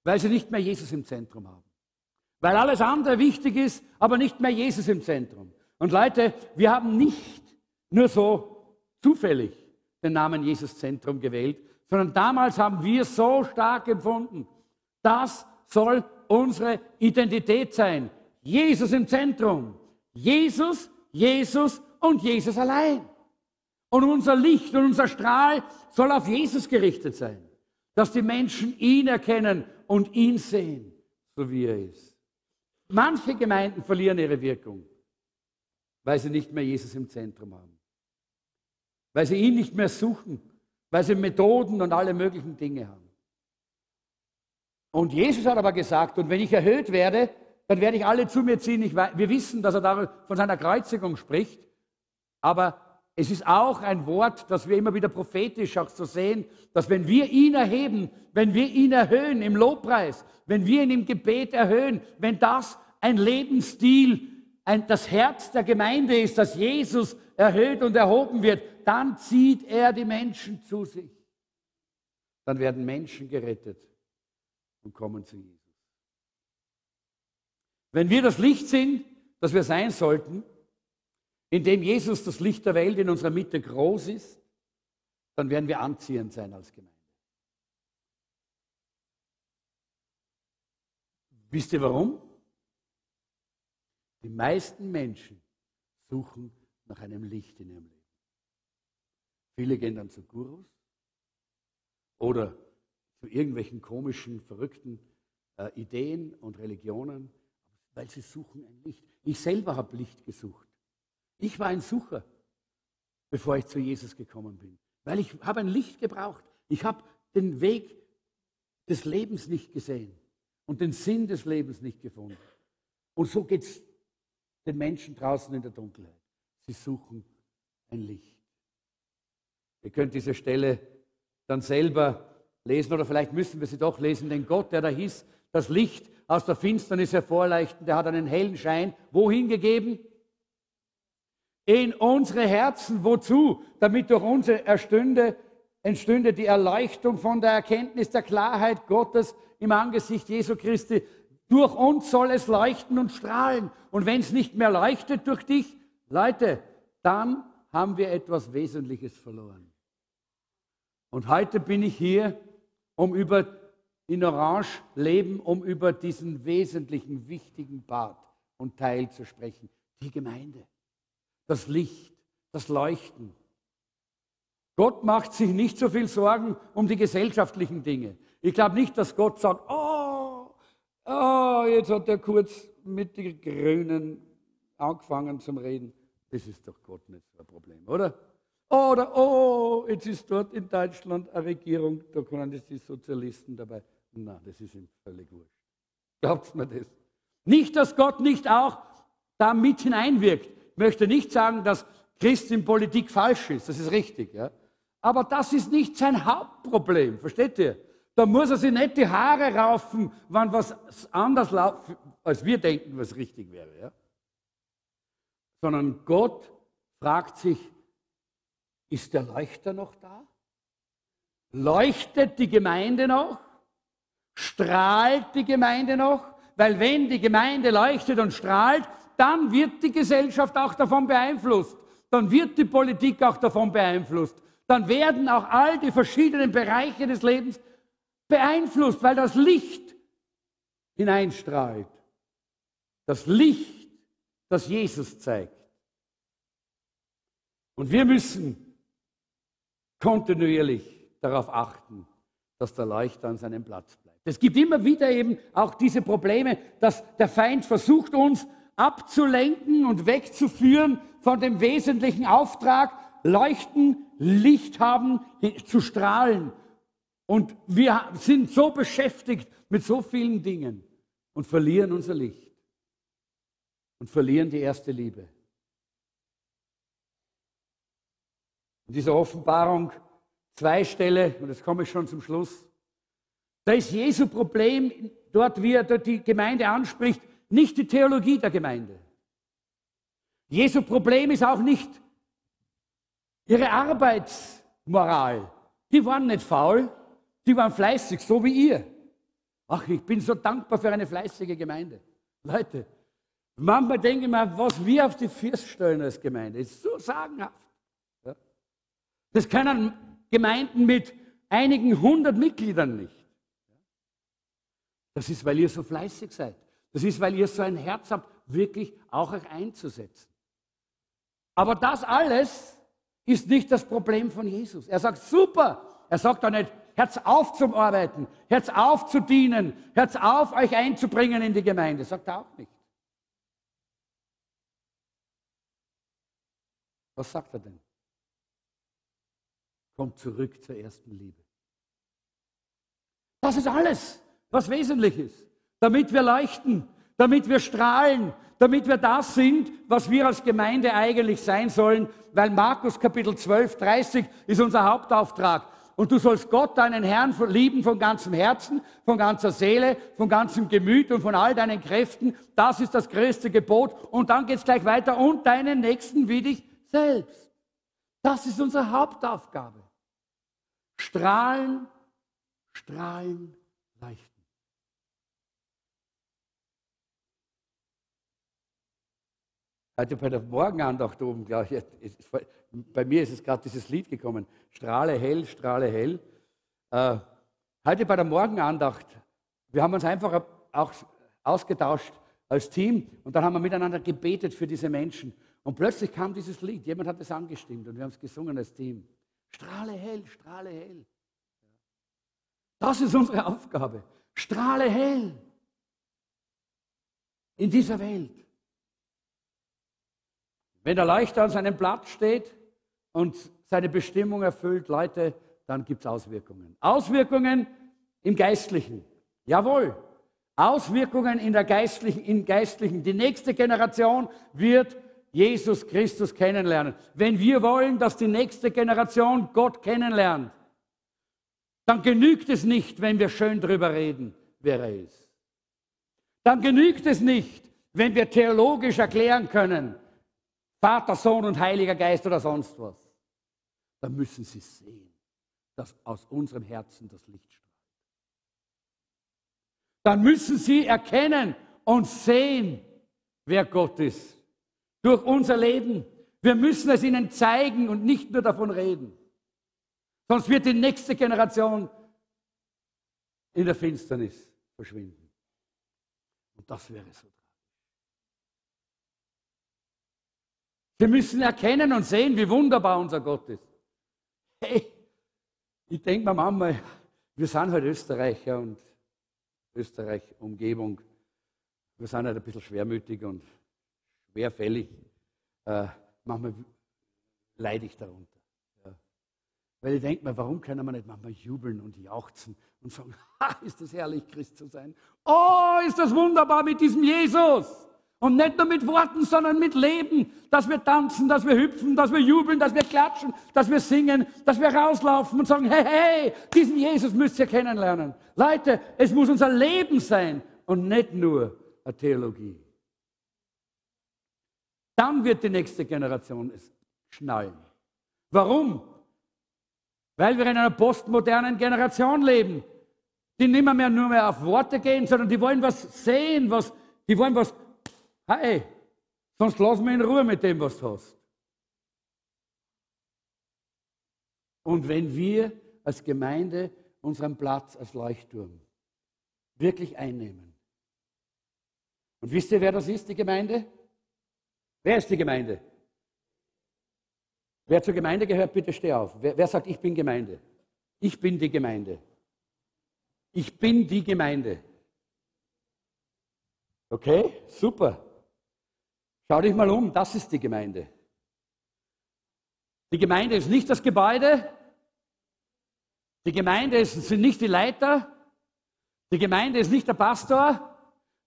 Speaker 1: weil sie nicht mehr Jesus im Zentrum haben. Weil alles andere wichtig ist, aber nicht mehr Jesus im Zentrum. Und Leute, wir haben nicht nur so zufällig den Namen Jesus Zentrum gewählt, sondern damals haben wir so stark empfunden, das soll unsere Identität sein. Jesus im Zentrum. Jesus, Jesus und Jesus allein. Und unser Licht und unser Strahl soll auf Jesus gerichtet sein, dass die Menschen ihn erkennen und ihn sehen, so wie er ist. Manche Gemeinden verlieren ihre Wirkung, weil sie nicht mehr Jesus im Zentrum haben, weil sie ihn nicht mehr suchen, weil sie Methoden und alle möglichen Dinge haben. Und Jesus hat aber gesagt, und wenn ich erhöht werde, dann werde ich alle zu mir ziehen. Ich, wir wissen, dass er von seiner Kreuzigung spricht. Aber es ist auch ein Wort, das wir immer wieder prophetisch auch so sehen, dass wenn wir ihn erheben, wenn wir ihn erhöhen im Lobpreis, wenn wir ihn im Gebet erhöhen, wenn das ein Lebensstil, ein, das Herz der Gemeinde ist, dass Jesus erhöht und erhoben wird, dann zieht er die Menschen zu sich. Dann werden Menschen gerettet und kommen zu Jesus. Wenn wir das Licht sind, das wir sein sollten, indem Jesus das Licht der Welt in unserer Mitte groß ist, dann werden wir anziehend sein als Gemeinde. Wisst ihr warum? Die meisten Menschen suchen nach einem Licht in ihrem Leben. Viele gehen dann zu Gurus oder zu irgendwelchen komischen, verrückten äh, Ideen und Religionen, weil sie suchen ein Licht. Ich selber habe Licht gesucht. Ich war ein Sucher, bevor ich zu Jesus gekommen bin, weil ich habe ein Licht gebraucht. Ich habe den Weg des Lebens nicht gesehen und den Sinn des Lebens nicht gefunden. Und so geht es den Menschen draußen in der Dunkelheit. Sie suchen ein Licht. Ihr könnt diese Stelle dann selber lesen oder vielleicht müssen wir sie doch lesen, denn Gott, der da hieß, das Licht aus der Finsternis hervorleuchten, der hat einen hellen Schein wohin gegeben? In unsere Herzen. Wozu? Damit durch uns erstünde, entstünde die Erleuchtung von der Erkenntnis der Klarheit Gottes im Angesicht Jesu Christi. Durch uns soll es leuchten und strahlen. Und wenn es nicht mehr leuchtet durch dich, Leute, dann haben wir etwas Wesentliches verloren. Und heute bin ich hier, um über in Orange leben, um über diesen wesentlichen, wichtigen Part und Teil zu sprechen. Die Gemeinde das Licht, das Leuchten. Gott macht sich nicht so viel Sorgen um die gesellschaftlichen Dinge. Ich glaube nicht, dass Gott sagt, oh, oh, jetzt hat er kurz mit den Grünen angefangen zum Reden. Das ist doch Gott nicht so ein Problem, oder? Oder, oh, jetzt ist dort in Deutschland eine Regierung, da können jetzt die Sozialisten dabei. Nein, das ist ihm völlig wurscht. Glaubt mir das? Nicht, dass Gott nicht auch da mit hineinwirkt möchte nicht sagen, dass Christ in Politik falsch ist. Das ist richtig. Ja? Aber das ist nicht sein Hauptproblem. Versteht ihr? Da muss er sich nicht die Haare raufen, wann was anders läuft, als wir denken, was richtig wäre. Ja? Sondern Gott fragt sich, ist der Leuchter noch da? Leuchtet die Gemeinde noch? Strahlt die Gemeinde noch? weil wenn die Gemeinde leuchtet und strahlt, dann wird die Gesellschaft auch davon beeinflusst. Dann wird die Politik auch davon beeinflusst. Dann werden auch all die verschiedenen Bereiche des Lebens beeinflusst, weil das Licht hineinstrahlt. Das Licht, das Jesus zeigt. Und wir müssen kontinuierlich darauf achten, dass der Leuchter an seinem Platz bleibt. Es gibt immer wieder eben auch diese Probleme, dass der Feind versucht, uns abzulenken und wegzuführen von dem wesentlichen Auftrag, leuchten, Licht haben, zu strahlen. Und wir sind so beschäftigt mit so vielen Dingen und verlieren unser Licht und verlieren die erste Liebe. In dieser Offenbarung zwei Stelle, und jetzt komme ich schon zum Schluss, da ist Jesu Problem, dort wie er dort die Gemeinde anspricht, nicht die Theologie der Gemeinde. Jesu Problem ist auch nicht ihre Arbeitsmoral. Die waren nicht faul, die waren fleißig, so wie ihr. Ach, ich bin so dankbar für eine fleißige Gemeinde. Leute, manchmal denke ich mir, was wir auf die Füße stellen als Gemeinde, ist so sagenhaft. Ja? Das können Gemeinden mit einigen hundert Mitgliedern nicht. Das ist, weil ihr so fleißig seid. Das ist, weil ihr so ein Herz habt, wirklich auch euch einzusetzen. Aber das alles ist nicht das Problem von Jesus. Er sagt, super. Er sagt doch nicht, Herz auf zum Arbeiten, Herz auf zu dienen, Herz auf, euch einzubringen in die Gemeinde. Sagt er auch nicht. Was sagt er denn? Kommt zurück zur ersten Liebe. Das ist alles, was wesentlich ist, damit wir leuchten, damit wir strahlen, damit wir das sind, was wir als Gemeinde eigentlich sein sollen, weil Markus Kapitel 12, 30 ist unser Hauptauftrag. Und du sollst Gott, deinen Herrn, lieben von ganzem Herzen, von ganzer Seele, von ganzem Gemüt und von all deinen Kräften. Das ist das größte Gebot. Und dann geht es gleich weiter. Und deinen Nächsten wie dich selbst. Das ist unsere Hauptaufgabe. Strahlen, strahlen, leuchten. Heute bei der Morgenandacht oben, glaube ich, bei mir ist es gerade dieses Lied gekommen, Strahle hell, Strahle hell. Äh, heute bei der Morgenandacht, wir haben uns einfach auch ausgetauscht als Team und dann haben wir miteinander gebetet für diese Menschen. Und plötzlich kam dieses Lied, jemand hat es angestimmt und wir haben es gesungen als Team. Strahle hell, strahle hell. Das ist unsere Aufgabe. Strahle hell in dieser Welt. Wenn der Leuchter an seinem Platz steht und seine Bestimmung erfüllt, Leute, dann gibt es Auswirkungen. Auswirkungen im Geistlichen. Jawohl. Auswirkungen in der geistlichen, im Geistlichen. Die nächste Generation wird Jesus Christus kennenlernen. Wenn wir wollen, dass die nächste Generation Gott kennenlernt, dann genügt es nicht, wenn wir schön drüber reden, wer er ist. Dann genügt es nicht, wenn wir theologisch erklären können, Vater, Sohn und Heiliger Geist oder sonst was, dann müssen sie sehen, dass aus unserem Herzen das Licht strahlt. Dann müssen sie erkennen und sehen, wer Gott ist. Durch unser Leben. Wir müssen es ihnen zeigen und nicht nur davon reden. Sonst wird die nächste Generation in der Finsternis verschwinden. Und das wäre so Wir müssen erkennen und sehen, wie wunderbar unser Gott ist. Hey, ich denke mir manchmal, wir sind halt Österreicher und Österreich-Umgebung. Wir sind halt ein bisschen schwermütig und schwerfällig. Äh, manchmal leide ich darunter. Ja. Weil ich denke mir, warum können wir nicht manchmal jubeln und jauchzen und sagen, ha, ist das herrlich, Christ zu sein. Oh, ist das wunderbar mit diesem Jesus. Und nicht nur mit Worten, sondern mit Leben, dass wir tanzen, dass wir hüpfen, dass wir jubeln, dass wir klatschen, dass wir singen, dass wir rauslaufen und sagen, hey, hey, diesen Jesus müsst ihr kennenlernen. Leute, es muss unser Leben sein und nicht nur eine Theologie. Dann wird die nächste Generation es schnallen. Warum? Weil wir in einer postmodernen Generation leben. die nicht mehr nur mehr auf Worte gehen, sondern die wollen was sehen, was, die wollen was, hey, sonst lass mich in Ruhe mit dem, was du hast. Und wenn wir als Gemeinde unseren Platz als Leuchtturm wirklich einnehmen. Und wisst ihr, wer das ist, die Gemeinde? Wer ist die Gemeinde? Wer zur Gemeinde gehört, bitte steh auf. Wer, wer sagt, ich bin Gemeinde? Ich bin die Gemeinde. Ich bin die Gemeinde. Okay, super. Schau dich mal um, das ist die Gemeinde. Die Gemeinde ist nicht das Gebäude. Die Gemeinde ist, sind nicht die Leiter. Die Gemeinde ist nicht der Pastor.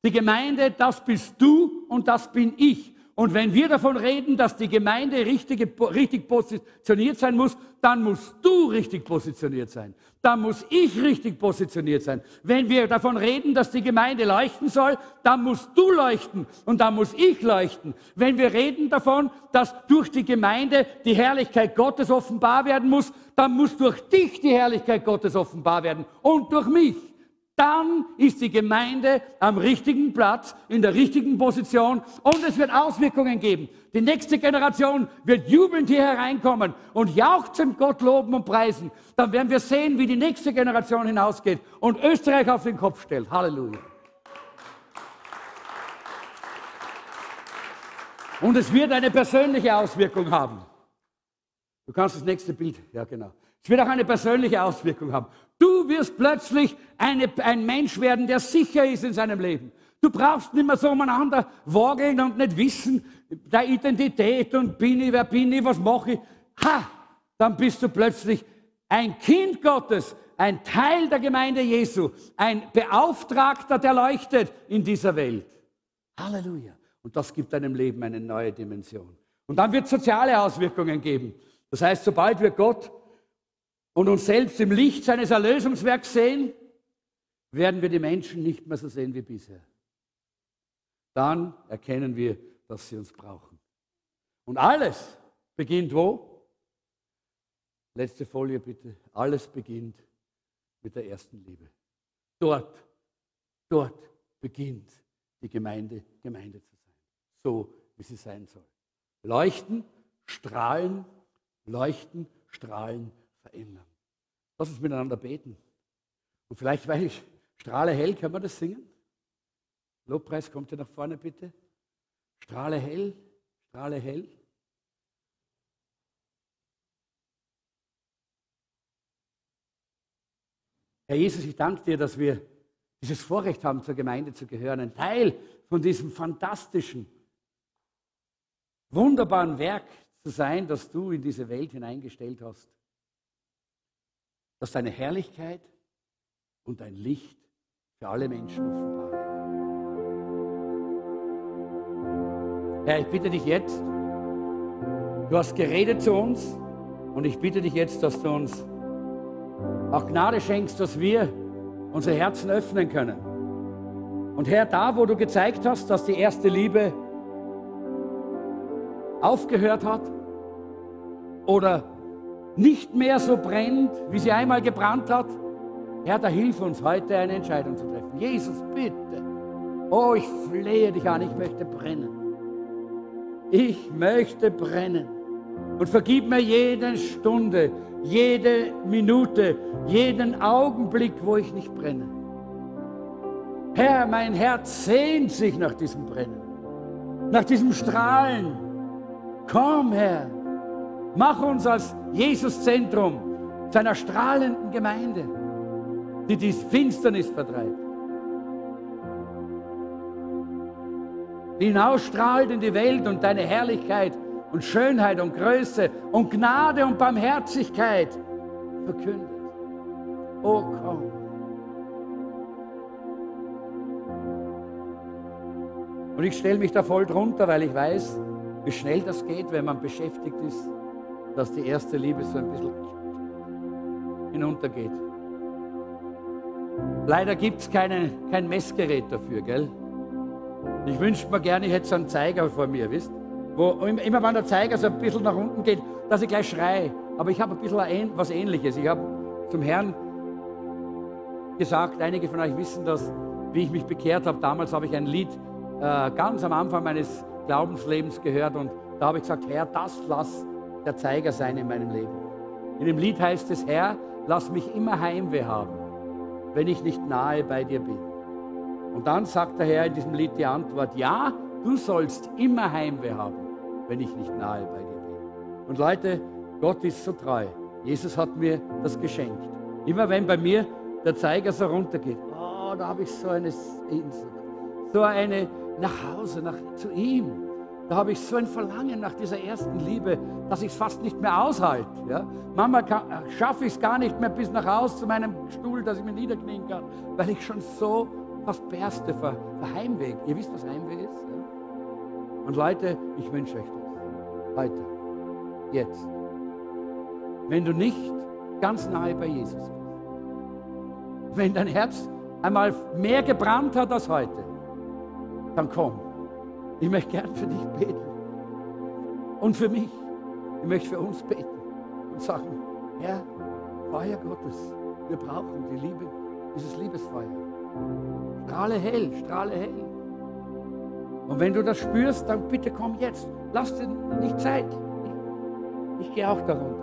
Speaker 1: Die Gemeinde, das bist du und das bin ich. Und wenn wir davon reden, dass die Gemeinde richtig, richtig positioniert sein muss, dann musst du richtig positioniert sein. Dann muss ich richtig positioniert sein. Wenn wir davon reden, dass die Gemeinde leuchten soll, dann musst du leuchten und dann muss ich leuchten. Wenn wir reden davon, dass durch die Gemeinde die Herrlichkeit Gottes offenbar werden muss, dann muss durch dich die Herrlichkeit Gottes offenbar werden und durch mich dann ist die Gemeinde am richtigen Platz, in der richtigen Position und es wird Auswirkungen geben. Die nächste Generation wird jubelnd hier hereinkommen und jauchzend Gott loben und preisen. Dann werden wir sehen, wie die nächste Generation hinausgeht und Österreich auf den Kopf stellt. Halleluja. Und es wird eine persönliche Auswirkung haben. Du kannst das nächste Bild, ja genau. Es wird auch eine persönliche Auswirkung haben. Du wirst plötzlich eine, ein Mensch werden, der sicher ist in seinem Leben. Du brauchst nicht mehr so umeinander wageln und nicht wissen, der Identität und bin ich, wer bin ich, was mache ich. Ha! Dann bist du plötzlich ein Kind Gottes, ein Teil der Gemeinde Jesu, ein Beauftragter, der leuchtet in dieser Welt. Halleluja. Und das gibt deinem Leben eine neue Dimension. Und dann wird es soziale Auswirkungen geben. Das heißt, sobald wir Gott und uns selbst im Licht seines Erlösungswerks sehen, werden wir die Menschen nicht mehr so sehen wie bisher. Dann erkennen wir, dass sie uns brauchen. Und alles beginnt wo? Letzte Folie bitte. Alles beginnt mit der ersten Liebe. Dort, dort beginnt die Gemeinde, Gemeinde zu sein. So, wie sie sein soll. Leuchten, strahlen, leuchten, strahlen, verändern. Lass uns miteinander beten. Und vielleicht, weil ich strahle hell, können wir das singen? Lobpreis, kommt ihr nach vorne bitte? Strahle hell, strahle hell. Herr Jesus, ich danke dir, dass wir dieses Vorrecht haben, zur Gemeinde zu gehören, ein Teil von diesem fantastischen, wunderbaren Werk zu sein, das du in diese Welt hineingestellt hast dass deine Herrlichkeit und dein Licht für alle Menschen offenbar wird. Herr, ich bitte dich jetzt, du hast geredet zu uns und ich bitte dich jetzt, dass du uns auch Gnade schenkst, dass wir unsere Herzen öffnen können. Und Herr, da, wo du gezeigt hast, dass die erste Liebe aufgehört hat oder nicht mehr so brennt, wie sie einmal gebrannt hat, Herr, da hilf uns heute eine Entscheidung zu treffen. Jesus, bitte. Oh, ich flehe dich an, ich möchte brennen. Ich möchte brennen. Und vergib mir jede Stunde, jede Minute, jeden Augenblick, wo ich nicht brenne. Herr, mein Herz sehnt sich nach diesem Brennen, nach diesem Strahlen. Komm, Herr. Mach uns als Jesus-Zentrum zu einer strahlenden Gemeinde, die die Finsternis vertreibt. Die hinausstrahlt in die Welt und deine Herrlichkeit und Schönheit und Größe und Gnade und Barmherzigkeit verkündet. Oh, komm. Und ich stelle mich da voll drunter, weil ich weiß, wie schnell das geht, wenn man beschäftigt ist dass die erste Liebe so ein bisschen hinuntergeht. Leider gibt es kein Messgerät dafür, gell? Ich wünschte mir gerne, ich hätte so einen Zeiger vor mir, wisst? Wo immer wenn der Zeiger so ein bisschen nach unten geht, dass ich gleich schreie. Aber ich habe ein bisschen was Ähnliches. Ich habe zum Herrn gesagt, einige von euch wissen das, wie ich mich bekehrt habe. Damals habe ich ein Lied äh, ganz am Anfang meines Glaubenslebens gehört und da habe ich gesagt, Herr, das lass der Zeiger sein in meinem Leben. In dem Lied heißt es, Herr, lass mich immer Heimweh haben, wenn ich nicht nahe bei dir bin. Und dann sagt der Herr in diesem Lied die Antwort, ja, du sollst immer Heimweh haben, wenn ich nicht nahe bei dir bin. Und Leute, Gott ist so treu. Jesus hat mir das geschenkt. Immer wenn bei mir der Zeiger so runtergeht, oh, da habe ich so eine Sehnsucht, so eine nach Hause, nach, zu ihm. Da habe ich so ein Verlangen nach dieser ersten Liebe, dass ich es fast nicht mehr aushalte. Ja? Manchmal schaffe ich es gar nicht mehr bis nach Hause zu meinem Stuhl, dass ich mir niederknien kann, weil ich schon so fast berste vor Heimweg. Ihr wisst, was Heimweg ist? Ja? Und Leute, ich wünsche euch das. Heute, jetzt. Wenn du nicht ganz nahe bei Jesus bist, wenn dein Herz einmal mehr gebrannt hat als heute, dann komm. Ich möchte gern für dich beten. Und für mich. Ich möchte für uns beten und sagen, Herr, Feuer Gottes, wir brauchen die Liebe, dieses Liebesfeuer. Strahle hell, strahle hell. Und wenn du das spürst, dann bitte komm jetzt. Lass dir nicht Zeit. Ich, ich gehe auch darunter,